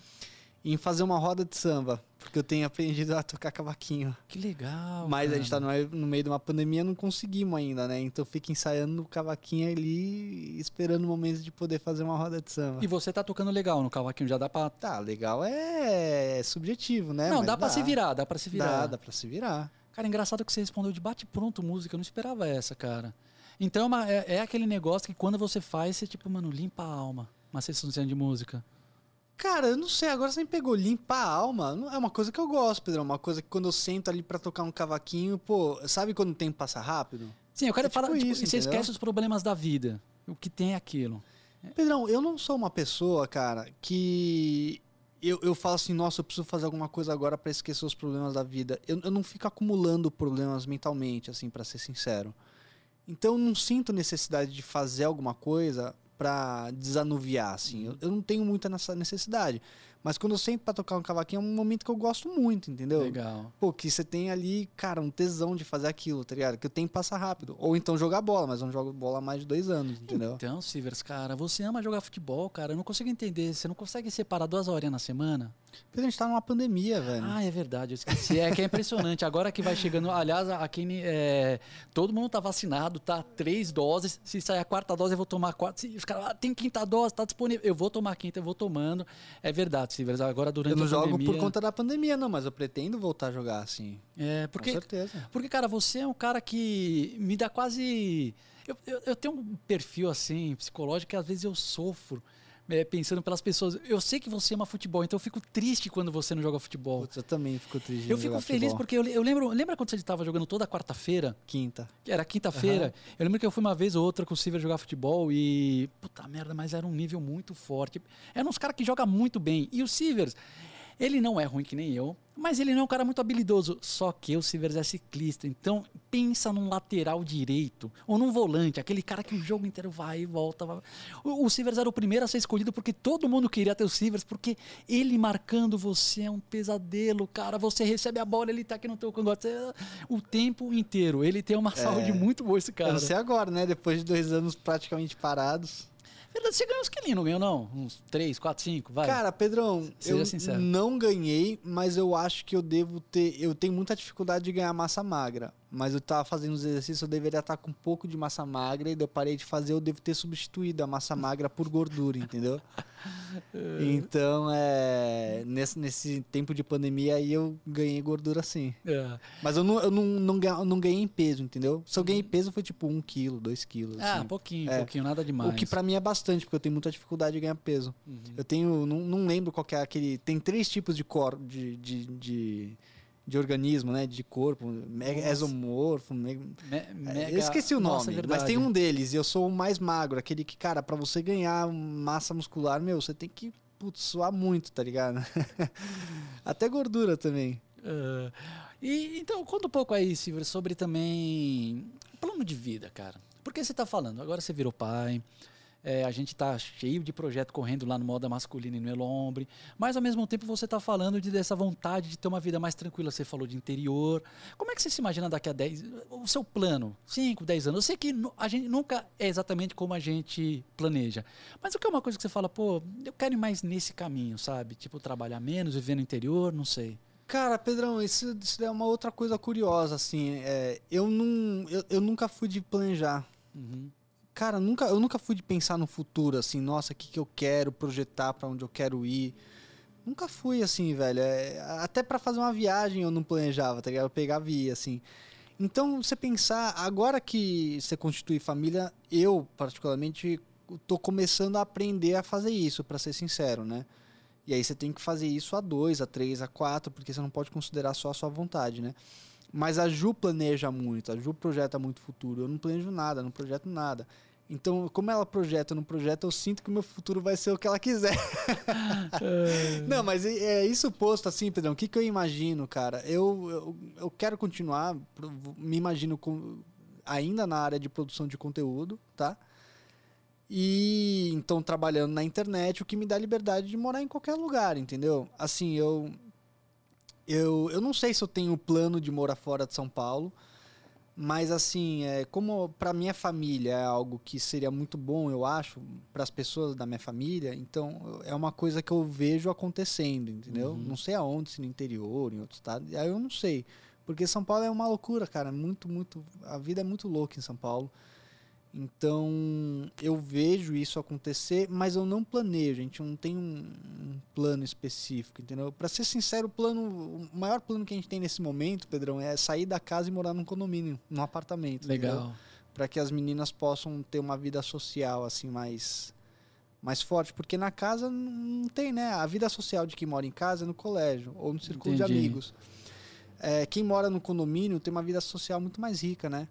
em fazer uma roda de samba. Porque eu tenho aprendido a tocar cavaquinho. Que legal. Mas a gente tá no, no meio de uma pandemia, não conseguimos ainda, né? Então fica ensaiando o cavaquinho ali, esperando o momento de poder fazer uma roda de samba. E você tá tocando legal no cavaquinho, já dá pra. Tá, legal é subjetivo, né? não, Mas dá pra se virar, dá pra se virar. Dá, dá pra se virar. Cara, engraçado que você respondeu de bate-pronto música, eu não esperava essa, cara. Então é, uma- é- é aquele negócio que quando você faz, você tipo, mano, limpa a alma. Uma sessãozinha de música. Cara, eu não sei, agora você me pegou limpar a alma. É uma coisa que eu gosto, Pedrão. Uma coisa que quando eu sento ali pra tocar um cavaquinho, pô, sabe quando o tempo passa rápido? Sim, eu quero É tipo falar. tipo, isso, e você esquece os problemas da vida. O que tem é aquilo. Pedrão, eu não sou uma pessoa, cara, que eu, eu falo assim, nossa, eu preciso fazer alguma coisa agora pra esquecer os problemas da vida. Eu, eu não fico acumulando problemas mentalmente, assim, pra ser sincero. Então eu não sinto necessidade de fazer alguma coisa pra desanuviar, assim. Eu, eu não tenho muita nessa necessidade. Mas quando eu sento pra tocar um cavaquinho é um momento que eu gosto muito, entendeu? Legal. Pô, que você tem ali, cara, um tesão de fazer aquilo, tá ligado? Que o tempo passa rápido. Ou então jogar bola, mas eu não jogo bola há mais de dois anos, entendeu? Então, Silvers, cara, você ama jogar futebol, cara. Eu não consigo entender. Você não consegue separar duas horinhas na semana? Porque a gente tá numa pandemia, velho. Ah, é verdade, eu esqueci. É que é impressionante. Agora que vai chegando. Aliás, aqui é, todo mundo tá vacinado, tá? Três doses. Se sair a quarta dose, eu vou tomar a quarta. Se os caras, ah, tem quinta dose, tá disponível. Eu vou tomar a quinta, eu vou tomando. É verdade, Silvers. Agora durante eu não a jogo pandemia. por conta da pandemia, não, mas eu pretendo voltar a jogar assim. É, Com porque certeza. Porque, cara, você é um cara que me dá quase. Eu, eu, eu tenho um perfil assim, psicológico, que às vezes eu sofro é, pensando pelas pessoas. Eu sei que você ama futebol, então eu fico triste quando você não joga futebol. Putz, eu também fico triste. Eu fico feliz futebol. porque eu, eu lembro. Lembra quando você estava jogando toda quarta-feira? Quinta. Que Era quinta-feira. Eu lembro que eu fui uma vez ou outra com o Silver jogar futebol e. Puta merda, mas era um nível muito forte. Eram uns caras que jogam muito bem. E o Silvers, ele não é ruim que nem eu, mas ele não é um cara muito habilidoso. Só que o Silvers é ciclista. Então, pensa num lateral direito ou num volante, aquele cara que o jogo inteiro vai e volta. vai. O, o Silvers era o primeiro a ser escolhido porque todo mundo queria ter o Silvers, porque ele marcando você é um pesadelo, cara. Você recebe a bola, ele tá aqui no teu cangote o tempo inteiro. Ele tem uma saúde muito boa, esse Eu cara. não sei agora, né? Depois de dois anos praticamente parados. Verdade, você ganhou uns quilinhos, não ganhou, não? Uns 3, 4, 5, vai. Cara, Pedrão, Seja eu sincero. não ganhei, mas eu acho que eu devo ter. Eu tenho muita dificuldade de ganhar massa magra. Mas eu tava fazendo os exercícios, eu deveria estar com um pouco de massa magra, e eu parei de fazer, eu devo ter substituído a massa magra por gordura, entendeu? então, é, nesse, nesse tempo de pandemia aí eu ganhei gordura sim. É. Mas eu não, eu não, não, não ganhei em peso, entendeu? Se eu ganhei peso foi tipo um quilo, dois quilos. Ah, assim. pouquinho, É. pouquinho, nada demais. O que pra mim é bastante, porque eu tenho muita dificuldade de ganhar peso. Uhum. Eu tenho. Não, não lembro qual que é aquele. Tem três tipos de cor de, de, de, de organismo, né? De corpo. me- Nossa. Esomorfo. me- Me- é, mega- Eu esqueci o nome, Nossa, é mas tem um deles, e eu sou o mais magro, aquele que, cara, pra você ganhar massa muscular, meu, você tem que putz, suar muito, tá ligado? Até gordura também. Ah, e então, conta um pouco aí, Silvio, sobre também plano de vida, cara. Porque você tá falando, agora você virou pai, é, a gente tá cheio de projeto correndo lá no Moda Masculina e no Elombre, mas ao mesmo tempo você tá falando de dessa vontade de ter uma vida mais tranquila, você falou de interior. Como é que você se imagina daqui a 10, o seu plano, 5, 10 anos? Eu sei que a gente nunca é exatamente como a gente planeja, mas o que é uma coisa que você fala, pô, eu quero ir mais nesse caminho, sabe? Tipo, trabalhar menos, viver no interior, não sei. Cara, Pedrão, isso, isso é uma outra coisa curiosa, assim. é, eu, não, eu, eu nunca fui de planejar. Uhum. Cara, nunca, eu nunca fui de pensar no futuro, assim, nossa, o que, que eu quero projetar, pra onde eu quero ir. Nunca fui assim, velho. É, até pra fazer uma viagem eu não planejava, tá ligado? Eu pegava e ia, assim. Então, você pensar, agora que você constitui família, eu, particularmente, tô começando a aprender a fazer isso, pra ser sincero, né? E aí você tem que fazer isso a dois, a três, a quatro, porque você não pode considerar só a sua vontade, né? Mas a Ju planeja muito, a Ju projeta muito futuro. Eu não planejo nada, não projeto nada. Então, como ela projeta, eu não projeta, eu sinto que o meu futuro vai ser o que ela quiser. não, mas é é isso posto assim, Pedrão. O que, que eu imagino, cara? Eu, eu, eu quero continuar, me imagino com, ainda na área de produção de conteúdo, tá? E então trabalhando na internet, o que me dá liberdade de morar em qualquer lugar, entendeu? Assim, eu eu, eu não sei se eu tenho plano de morar fora de São Paulo, mas assim, é, como para minha família é algo que seria muito bom, eu acho, para as pessoas da minha família, então é uma coisa que eu vejo acontecendo, entendeu? Uhum. Não sei aonde, se no interior, em outro estado, aí eu não sei. Porque São Paulo é uma loucura, cara, muito, muito, a vida é muito louca em São Paulo. Então, eu vejo isso acontecer, mas eu não planejo, gente não tem um, um plano específico, entendeu? Para ser sincero, o plano, o maior plano que a gente tem nesse momento, Pedrão, é sair da casa e morar num condomínio, num apartamento. Legal. Para que as meninas possam ter uma vida social assim mais mais forte, porque na casa não tem, né? A vida social de quem mora em casa é no colégio ou no círculo de Entendi. amigos. É, quem mora no condomínio tem uma vida social muito mais rica, né?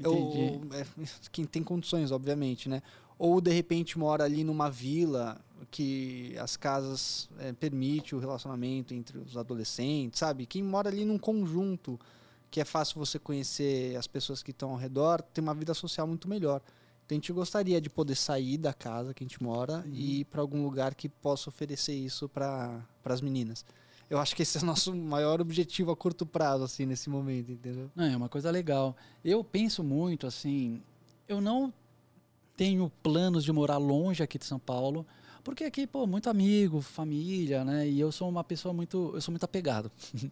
Entendi. ou, é, quem tem condições, obviamente, né? Ou de repente mora ali numa vila que as casas é, permite o relacionamento entre os adolescentes, sabe? Quem mora ali num conjunto que é fácil você conhecer as pessoas que estão ao redor, tem uma vida social muito melhor. Então a gente gostaria de poder sair da casa que a gente mora e ir para algum lugar que possa oferecer isso para as meninas. Eu acho que esse é o nosso maior objetivo a curto prazo, assim, nesse momento, entendeu? Não, é uma coisa legal. Eu penso muito assim, eu não tenho planos de morar longe aqui de São Paulo, porque aqui, pô, muito amigo, família, né? E eu sou uma pessoa muito, eu sou muito apegado.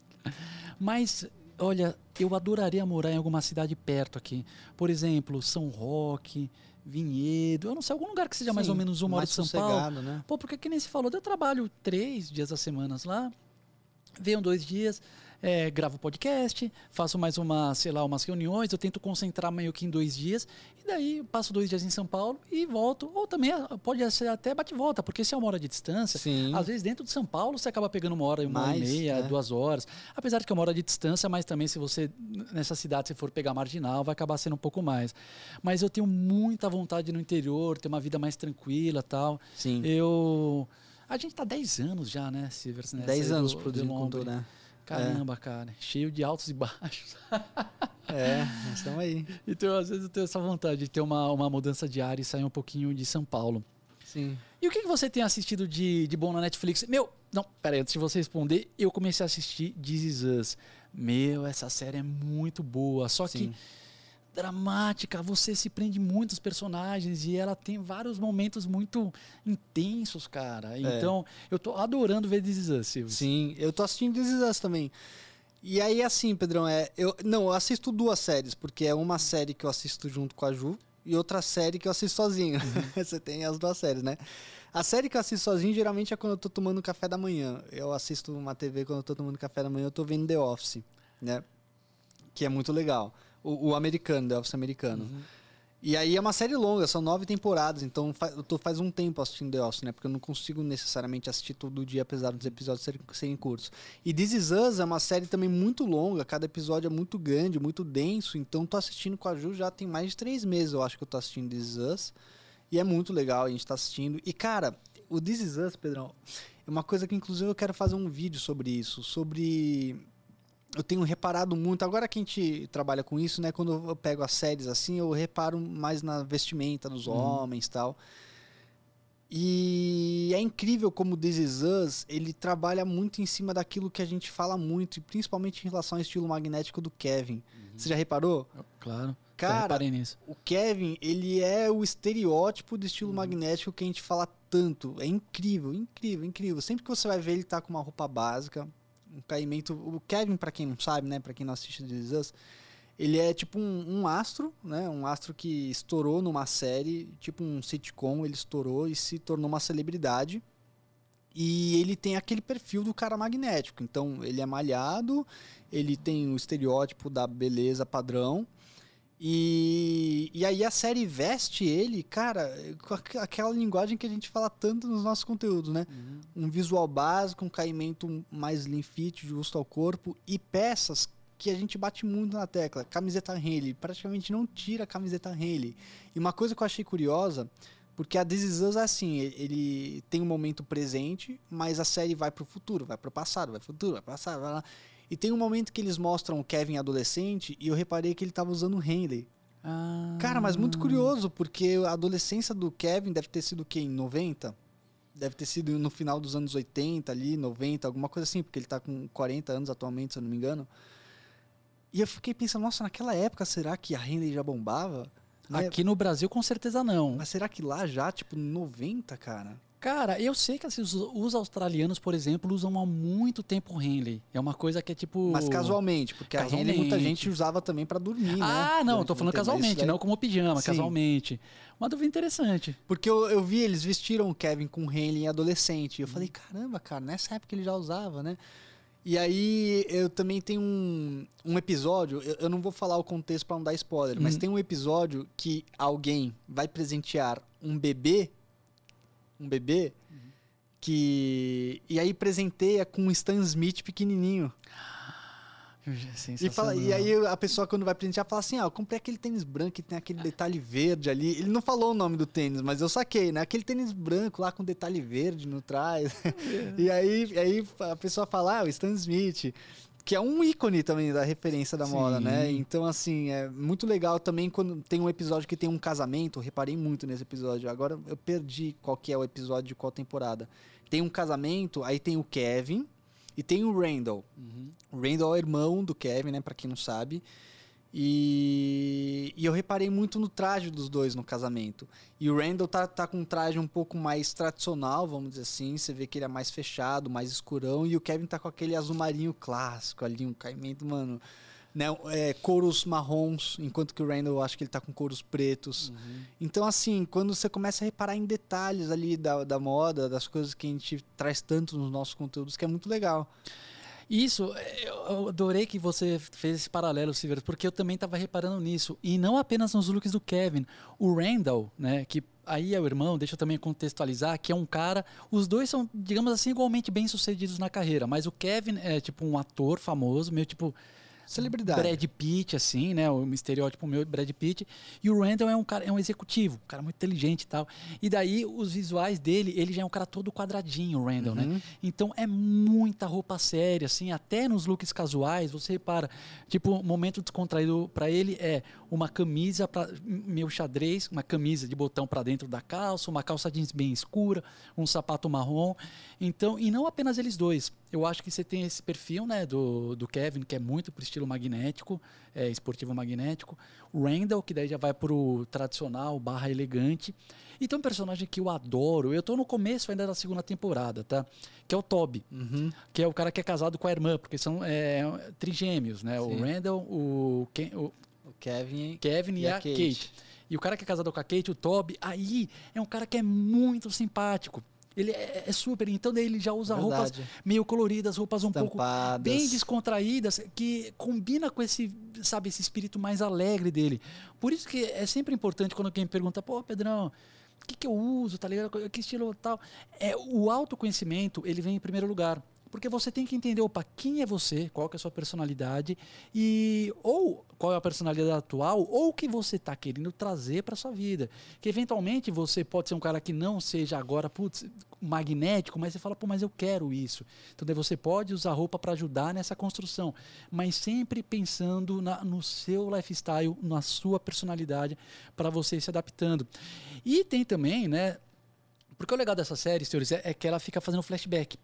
Mas olha, eu adoraria morar em alguma cidade perto aqui. Por exemplo, São Roque, Vinhedo, eu não sei, algum lugar que seja mais Sim, ou menos uma hora mais de São Paulo. né? Pô, porque que nem se falou, eu trabalho três dias das semanas lá, venho dois dias, é, gravo podcast, faço mais uma, sei lá, umas reuniões, eu tento concentrar meio que em dois dias, e daí passo dois dias em São Paulo e volto, ou também ah, pode ser até bate-volta, porque se é uma hora de distância, Sim. às vezes dentro de São Paulo você acaba pegando uma hora, uma hora e Mais, meia, é. duas horas, apesar de que é uma hora de distância, mas também se você, nessa cidade, se for pegar marginal, vai acabar sendo um pouco mais. Mas eu tenho muita vontade no interior, ter uma vida mais tranquila tal. Sim. Eu. A gente tá 10 anos já, né, Silvers? nessa 10 aí anos do- produzindo conteúdo, né? Caramba, cara. Cheio de altos e baixos. É, nós estamos aí. Então, às vezes, eu tenho essa vontade de ter uma, uma mudança de área e sair um pouquinho de São Paulo. Sim. E o que, que você tem assistido de, de bom na Netflix? Meu, não, peraí, antes de você responder, eu comecei a assistir This Is Us. Meu, essa série é muito boa. Só Sim. que dramática, você se prende muito aos personagens e ela tem vários momentos muito intensos, cara. Então, eu tô adorando ver This Is Us, Silvio. Sim, eu tô assistindo This Is Us também. E aí, assim, Pedrão, é. Eu, não, eu assisto duas séries, porque é uma série que eu assisto junto com a Ju e outra série que eu assisto sozinho. Uhum. Você tem as duas séries, né? A série que eu assisto sozinho geralmente é quando eu tô tomando café da manhã. Eu assisto uma TV quando eu tô tomando café da manhã, eu tô vendo The Office, né? Que é muito legal. O, o americano, The Office americano. Uhum. E aí é uma série longa, são nove temporadas, então eu tô faz um tempo assistindo The Office, né? Porque eu não consigo necessariamente assistir todo dia, apesar dos episódios serem, serem curtos. E This Is Us é uma série também muito longa, cada episódio é muito grande, muito denso, então tô assistindo com a Ju já tem mais de três meses, eu acho que eu tô assistindo This Is Us. E é muito legal, a gente tá assistindo. E, cara, o This Is Us, Pedrão, é uma coisa que inclusive eu quero fazer um vídeo sobre isso, sobre eu tenho reparado muito, agora que a gente trabalha com isso, né? Quando eu pego as séries assim, eu reparo mais na vestimenta dos uhum. homens e tal. E é incrível como This Is Us, ele trabalha muito em cima daquilo que a gente fala muito, e principalmente em relação ao estilo magnético do Kevin. Uhum. Você já reparou? Claro. Cara, o Kevin, ele é o estereótipo do estilo uhum. magnético que a gente fala tanto. É incrível, incrível, incrível. Sempre que você vai ver ele tá com uma roupa básica, um caimento. O Kevin, para quem não sabe, né, para quem não assiste This Us, ele é tipo um, um, astro, né, um astro que estourou numa série, tipo um sitcom, ele estourou e se tornou uma celebridade. E ele tem aquele perfil do cara magnético. Então, ele é malhado, ele tem o estereótipo da beleza padrão. E, e aí a série veste ele, cara, com aquela linguagem que a gente fala tanto nos nossos conteúdos, né? Uhum. Um visual básico, um caimento mais lean fit, justo ao corpo e peças que a gente bate muito na tecla. Camiseta Henley, praticamente não tira a camiseta Henley. E uma coisa que eu achei curiosa, porque a This Is Us é assim, ele tem um momento presente, mas a série vai pro futuro, vai pro passado, vai pro futuro, vai pro passado, vai lá. E tem um momento que eles mostram o Kevin adolescente e eu reparei que ele estava usando o Henley. Ah. Cara, mas muito curioso, porque a adolescência do Kevin deve ter sido o quê? Em 90? Deve ter sido no final dos anos 80 ali, 90, alguma coisa assim, porque ele está com 40 anos atualmente, se eu não me engano. E eu fiquei pensando, nossa, naquela época será que a Henley já bombava? Aqui no Brasil com certeza não. Mas será que lá já, tipo, 90, cara? Cara, eu sei que assim, os, os, australianos, por exemplo, usam há muito tempo o Henley. É uma coisa que é tipo. Mas casualmente, porque casualmente. a Henley muita gente usava também para dormir, né? Ah, não, tô falando casualmente, não como pijama, Sim. casualmente. Uma dúvida interessante. Porque eu, eu vi, eles vestiram o Kevin com o Henley em adolescente. E eu falei, caramba, cara, nessa época ele já usava, né? E aí eu também tenho um, um episódio, eu, eu não vou falar o contexto para não dar spoiler, uhum. mas tem um episódio que alguém vai presentear um bebê um bebê, uhum. que. E aí presenteia com um Stan Smith pequenininho. E, fala, e aí a pessoa, quando vai presentear, fala assim: Ah, eu comprei aquele tênis branco que tem aquele detalhe verde ali. Ele não falou o nome do tênis, mas eu saquei, né? Aquele tênis branco lá com detalhe verde no trás. É. e aí, aí a pessoa fala: Ah, o Stan Smith que é um ícone também da referência da Sim. moda, né? Então, assim, é muito legal também quando tem um episódio que tem um casamento. Reparei muito nesse episódio. Agora eu perdi qual que é o episódio de qual temporada. Tem um casamento, aí tem o Kevin e tem o Randall. Uhum. O Randall é o irmão do Kevin, né? Pra quem não sabe. E, e, eu reparei muito no traje dos dois no casamento. E o Randall tá, tá com um traje um pouco mais tradicional, vamos dizer assim. Você vê que ele é mais fechado, mais escurão. E o Kevin tá com aquele azul marinho clássico ali, um caimento, mano. Né, é, couros marrons, enquanto que o Randall acho que ele tá com couros pretos. Uhum. Então, assim, quando você começa a reparar em detalhes ali da, da moda, das coisas que a gente traz tanto nos nossos conteúdos, que é muito legal. Isso, eu adorei que você fez esse paralelo, Silver, porque eu também estava reparando nisso. E não apenas nos looks do Kevin. O Randall, né, que aí é o irmão, deixa eu também contextualizar, que é um cara. Os dois são, digamos assim, igualmente bem sucedidos na carreira, mas o Kevin é tipo um ator famoso, meio tipo Celebridade. Brad Pitt, assim, né? O estereótipo meu, Brad Pitt. E o Randall é um cara, é um executivo, um cara muito inteligente e tal. E daí, os visuais dele, ele já é um cara todo quadradinho, o Randall, né? uhum. né? Então é muita roupa séria, assim, até nos looks casuais, você repara, tipo, momento descontraído para ele é uma camisa pra, meu xadrez, uma camisa de botão para dentro da calça, uma calça jeans bem escura, um sapato marrom. Então, e não apenas eles dois. Eu acho que você tem esse perfil, né, do, do Kevin, que é muito pro estilo magnético, é, esportivo magnético. O Randall, que daí já vai pro tradicional, barra elegante. E tem um personagem que eu adoro, eu tô no começo ainda da segunda temporada, tá? Que é o Toby, Uhum. que é o cara que é casado com a irmã, porque são é, trigêmeos, né? O Sim. Randall, o, Ken- o O Kevin. Kevin e, E a a, Kate. Kate. E o cara que é casado com a Kate, o Toby, aí é um cara que é muito simpático. Ele é, é super, então daí ele já usa roupas Verdade. meio coloridas, roupas um pouco Estampadas. bem descontraídas, que combina com esse, sabe, esse espírito mais alegre dele. Por isso que é sempre importante quando alguém pergunta, pô, Pedrão, o que, que eu uso, tá ligado? Que estilo tal? É, o autoconhecimento, ele vem em primeiro lugar. Porque você tem que entender, opa, quem é você, qual é a sua personalidade e ou qual é a personalidade atual ou o que você está querendo trazer para sua vida. Que eventualmente você pode ser um cara que não seja agora, putz, magnético, mas você fala, pô, mas eu quero isso. Então daí você pode usar roupa para ajudar nessa construção, mas sempre pensando na- no seu lifestyle, na sua personalidade, para você ir se adaptando. E tem também, né? Porque o legal dessa série, senhores, é, é que ela fica fazendo flashback.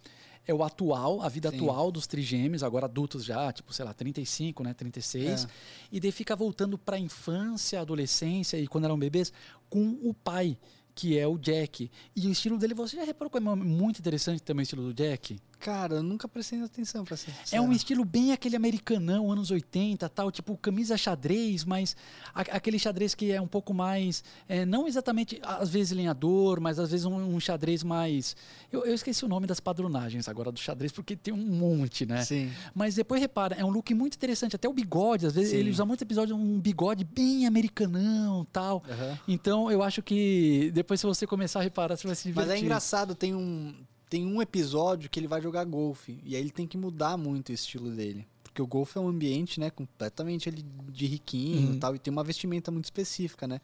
É o atual, a vida Sim. atual dos trigêmeos, agora adultos já, tipo, sei lá, 35, né, 36. É. E daí fica voltando para a infância, adolescência e quando eram bebês, com o pai, que é o Jack. E o estilo dele, você já reparou como é muito interessante também o estilo do Jack? Cara, eu nunca prestei atenção pra ser É sincero. um estilo bem aquele americanão, anos 80, tal, tipo camisa xadrez, mas a- aquele xadrez que é um pouco mais, é, não exatamente, às vezes lenhador, mas às vezes um, um xadrez mais. Eu, eu esqueci o nome das padronagens agora do xadrez, porque tem um monte, né? Sim. Mas depois repara, é um look muito interessante, até o bigode, às vezes Sim. ele usa muito episódio um bigode bem americanão, tal. Aham. Então eu acho que depois se você começar a reparar, você vai se divertir. Mas é engraçado, tem um, tem um episódio que ele vai jogar golfe. E aí ele tem que mudar muito o estilo dele. Porque o golfe é um ambiente, né, completamente ali de riquinho Uhum. e tal. E tem uma vestimenta muito específica, né?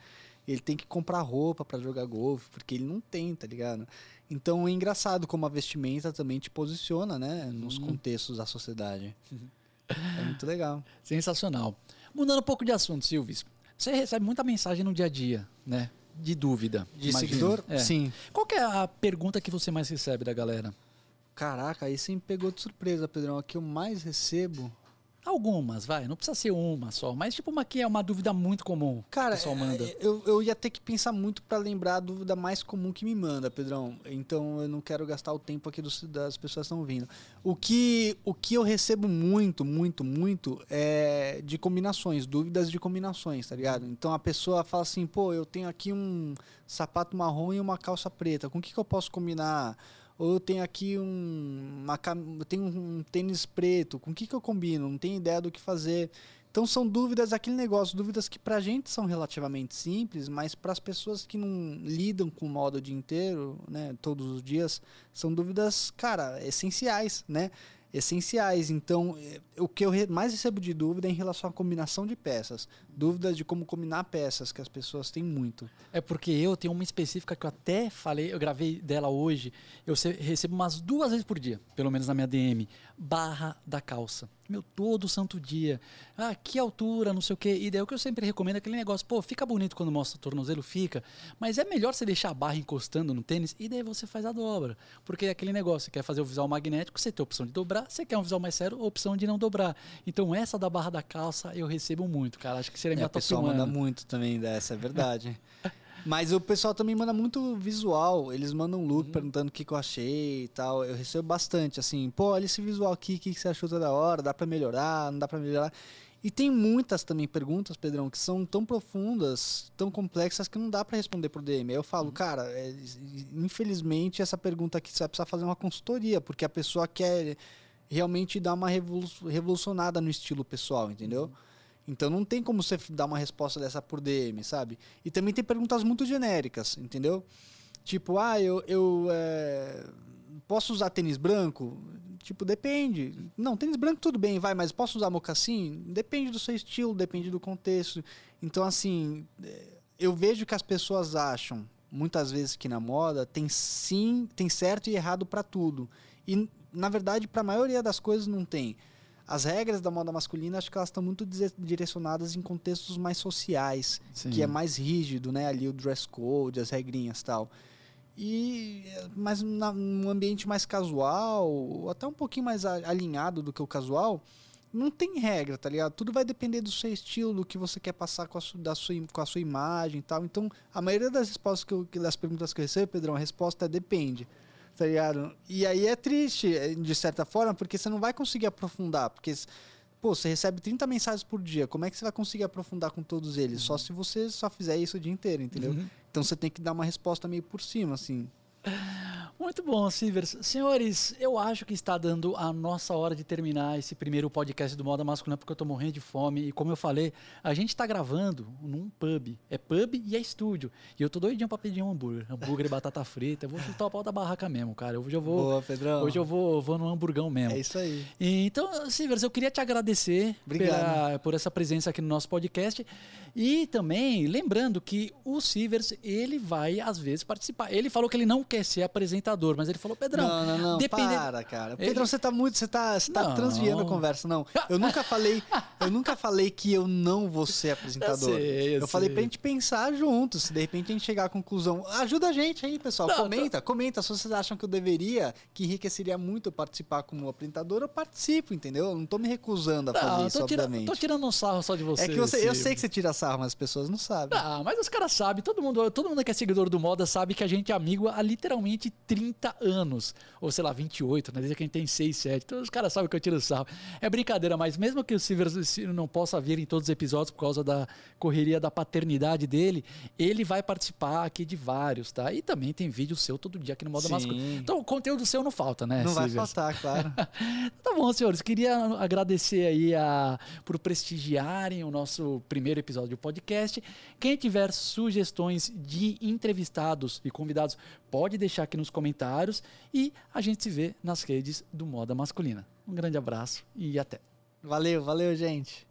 Ele tem que comprar roupa pra jogar golfe, porque ele não tem, tá ligado? Então é engraçado como a vestimenta também te posiciona, né? Nos Uhum. contextos da sociedade. É muito legal. Sensacional. Mudando um pouco de assunto, Silvis. Você recebe muita mensagem no dia a dia, né? De dúvida. De imagino. seguidor? É. Sim. Qual que é a pergunta que você mais recebe da galera? Caraca, aí você me pegou de surpresa, Pedrão. A que eu mais recebo. Algumas, vai. Não precisa ser uma só. Mas tipo uma que é uma dúvida muito comum. Cara, o pessoal manda. é, eu, eu ia ter que pensar muito pra lembrar a dúvida mais comum que me manda, Pedrão. Então eu não quero gastar o tempo aqui dos- das pessoas que estão vindo. O que, o que eu recebo muito, muito, muito é de combinações, dúvidas de combinações, tá ligado? Então a pessoa fala assim, pô, eu tenho aqui um sapato marrom e uma calça preta, com o que, que eu posso combinar? Ou eu tenho aqui um, uma, eu tenho um tênis preto, com o que, que eu combino? Não tenho ideia do que fazer. Então são dúvidas, aquele negócio, dúvidas que pra gente são relativamente simples, mas para as pessoas que não lidam com o modo o dia inteiro, né, todos os dias, são dúvidas, cara, essenciais, né? Essenciais. Então, eh, o que eu mais recebo de dúvida é em relação à combinação de peças. Dúvidas de como combinar peças, que as pessoas têm muito. É porque eu tenho uma específica que eu até falei, eu gravei dela hoje. Eu recebo umas duas vezes por dia, pelo menos na minha DM. Barra da calça. Meu, todo santo dia. Ah, que altura, não sei o quê. E daí o que eu sempre recomendo é aquele negócio, pô, fica bonito quando mostra o tornozelo, fica. Mas é melhor você deixar a barra encostando no tênis e daí você faz a dobra. Porque é aquele negócio, você quer fazer o visual magnético, você tem a opção de dobrar. Você quer um visual mais sério, opção de não dobrar. Então essa da barra da calça eu recebo muito, cara. Acho que seria É, minha o top pessoal one. manda muito também dessa, é verdade. Mas o pessoal também manda muito visual. Eles mandam look Uhum. perguntando o que, que eu achei e tal. Eu recebo bastante, assim, pô, olha esse visual aqui, o que, que você achou toda hora? Dá pra melhorar? Não dá pra melhorar? E tem muitas também perguntas, Pedrão, que são tão profundas, tão complexas que não dá pra responder por DM. Aí eu Uhum. falo, cara, é, infelizmente essa pergunta aqui você vai precisar fazer uma consultoria, porque a pessoa quer realmente dar uma revolu- revolucionada no estilo pessoal, entendeu? Então não tem como você dar uma resposta dessa por DM, sabe? E também tem perguntas muito genéricas, entendeu? Tipo, ah, eu, eu é, posso usar tênis branco? Tipo, depende. Não, tênis branco tudo bem, vai, mas posso usar mocassim? Depende do seu estilo, depende do contexto. Então, assim, é, eu vejo que as pessoas acham, muitas vezes que na moda, tem sim, tem certo e errado para tudo. E, na verdade, para a maioria das coisas não tem. As regras da moda masculina, acho que elas estão muito direcionadas em contextos mais sociais, Sim. que é mais rígido, né? Ali o dress code, as regrinhas e tal. E mas na, num ambiente mais casual, até um pouquinho mais alinhado do que o casual, não tem regra, tá ligado? Tudo vai depender do seu estilo, do que você quer passar com a, su- da sua, com a sua imagem e tal. Então, a maioria das respostas que eu, das perguntas que eu recebo, Pedrão, a resposta é depende. Tá ligado? E aí é triste, eh, de certa forma, porque você não vai conseguir aprofundar. Porque, pô, você recebe 30 mensagens por dia. Como é que você vai conseguir aprofundar com todos eles? Só se você só fizer isso o dia inteiro, entendeu? Uhum. Então você tem que dar uma resposta meio por cima, assim. Muito bom, Silvers. Senhores, eu acho que está dando a nossa hora de terminar esse primeiro podcast do Moda Masculina, porque eu tô morrendo de fome. E como eu falei, a gente está gravando num pub. É pub e é estúdio. E eu tô doidinho pra pedir um hambúrguer. Hambúrguer e batata frita. Eu vou chutar o pau da barraca mesmo, cara. Hoje eu vou, Boa, Pedrão. hoje eu vou, vou no hamburgão mesmo. É isso aí. E, Então, Silvers, eu queria te agradecer Obrigado. pela- por essa presença aqui no nosso podcast. E também, lembrando que o Silvers, ele vai, às vezes, participar. Ele falou que ele não quer ser apresentador, mas ele falou, Pedrão, não, não, não. depende- Para, cara. Ele- Pedrão, você tá muito. Você tá, você tá transviando a conversa. Não. Eu nunca falei. Eu nunca falei que eu não vou ser apresentador. Eu sei, eu falei sei. pra gente pensar juntos. Se de repente a gente chegar à conclusão. Ajuda a gente aí, pessoal. Não, comenta, comenta. Se vocês acham que eu deveria, que enriqueceria muito eu participar como apresentador, eu participo, entendeu? Eu não tô me recusando a fazer Não, isso, tô, tira- obviamente. tô tirando um sarro só de você. É que você, eu sei que você tira sarro, mas as pessoas não sabem. Ah, mas os caras sabem, todo mundo, todo mundo que é seguidor do Moda sabe que a gente é amigo há literalmente 30 anos. Ou sei lá, 28, né? Desde que a gente tem 6, 7. Então os caras sabem que eu tiro sarro. É brincadeira, mas mesmo que o Silver não possa vir em todos os episódios por causa da correria da paternidade dele, ele vai participar aqui de vários, tá? E também tem vídeo seu todo dia aqui no Moda. Masculino. Então o conteúdo seu não falta, né, não vai Silvers? faltar, claro. Tá bom, senhores. Queria agradecer aí a, por prestigiarem o nosso primeiro episódio do podcast. Quem tiver sugestões de entrevistados e convidados, pode deixar aqui nos comentários e a gente se vê nas redes do Moda Masculina. Um grande abraço e até. valeu, valeu, gente.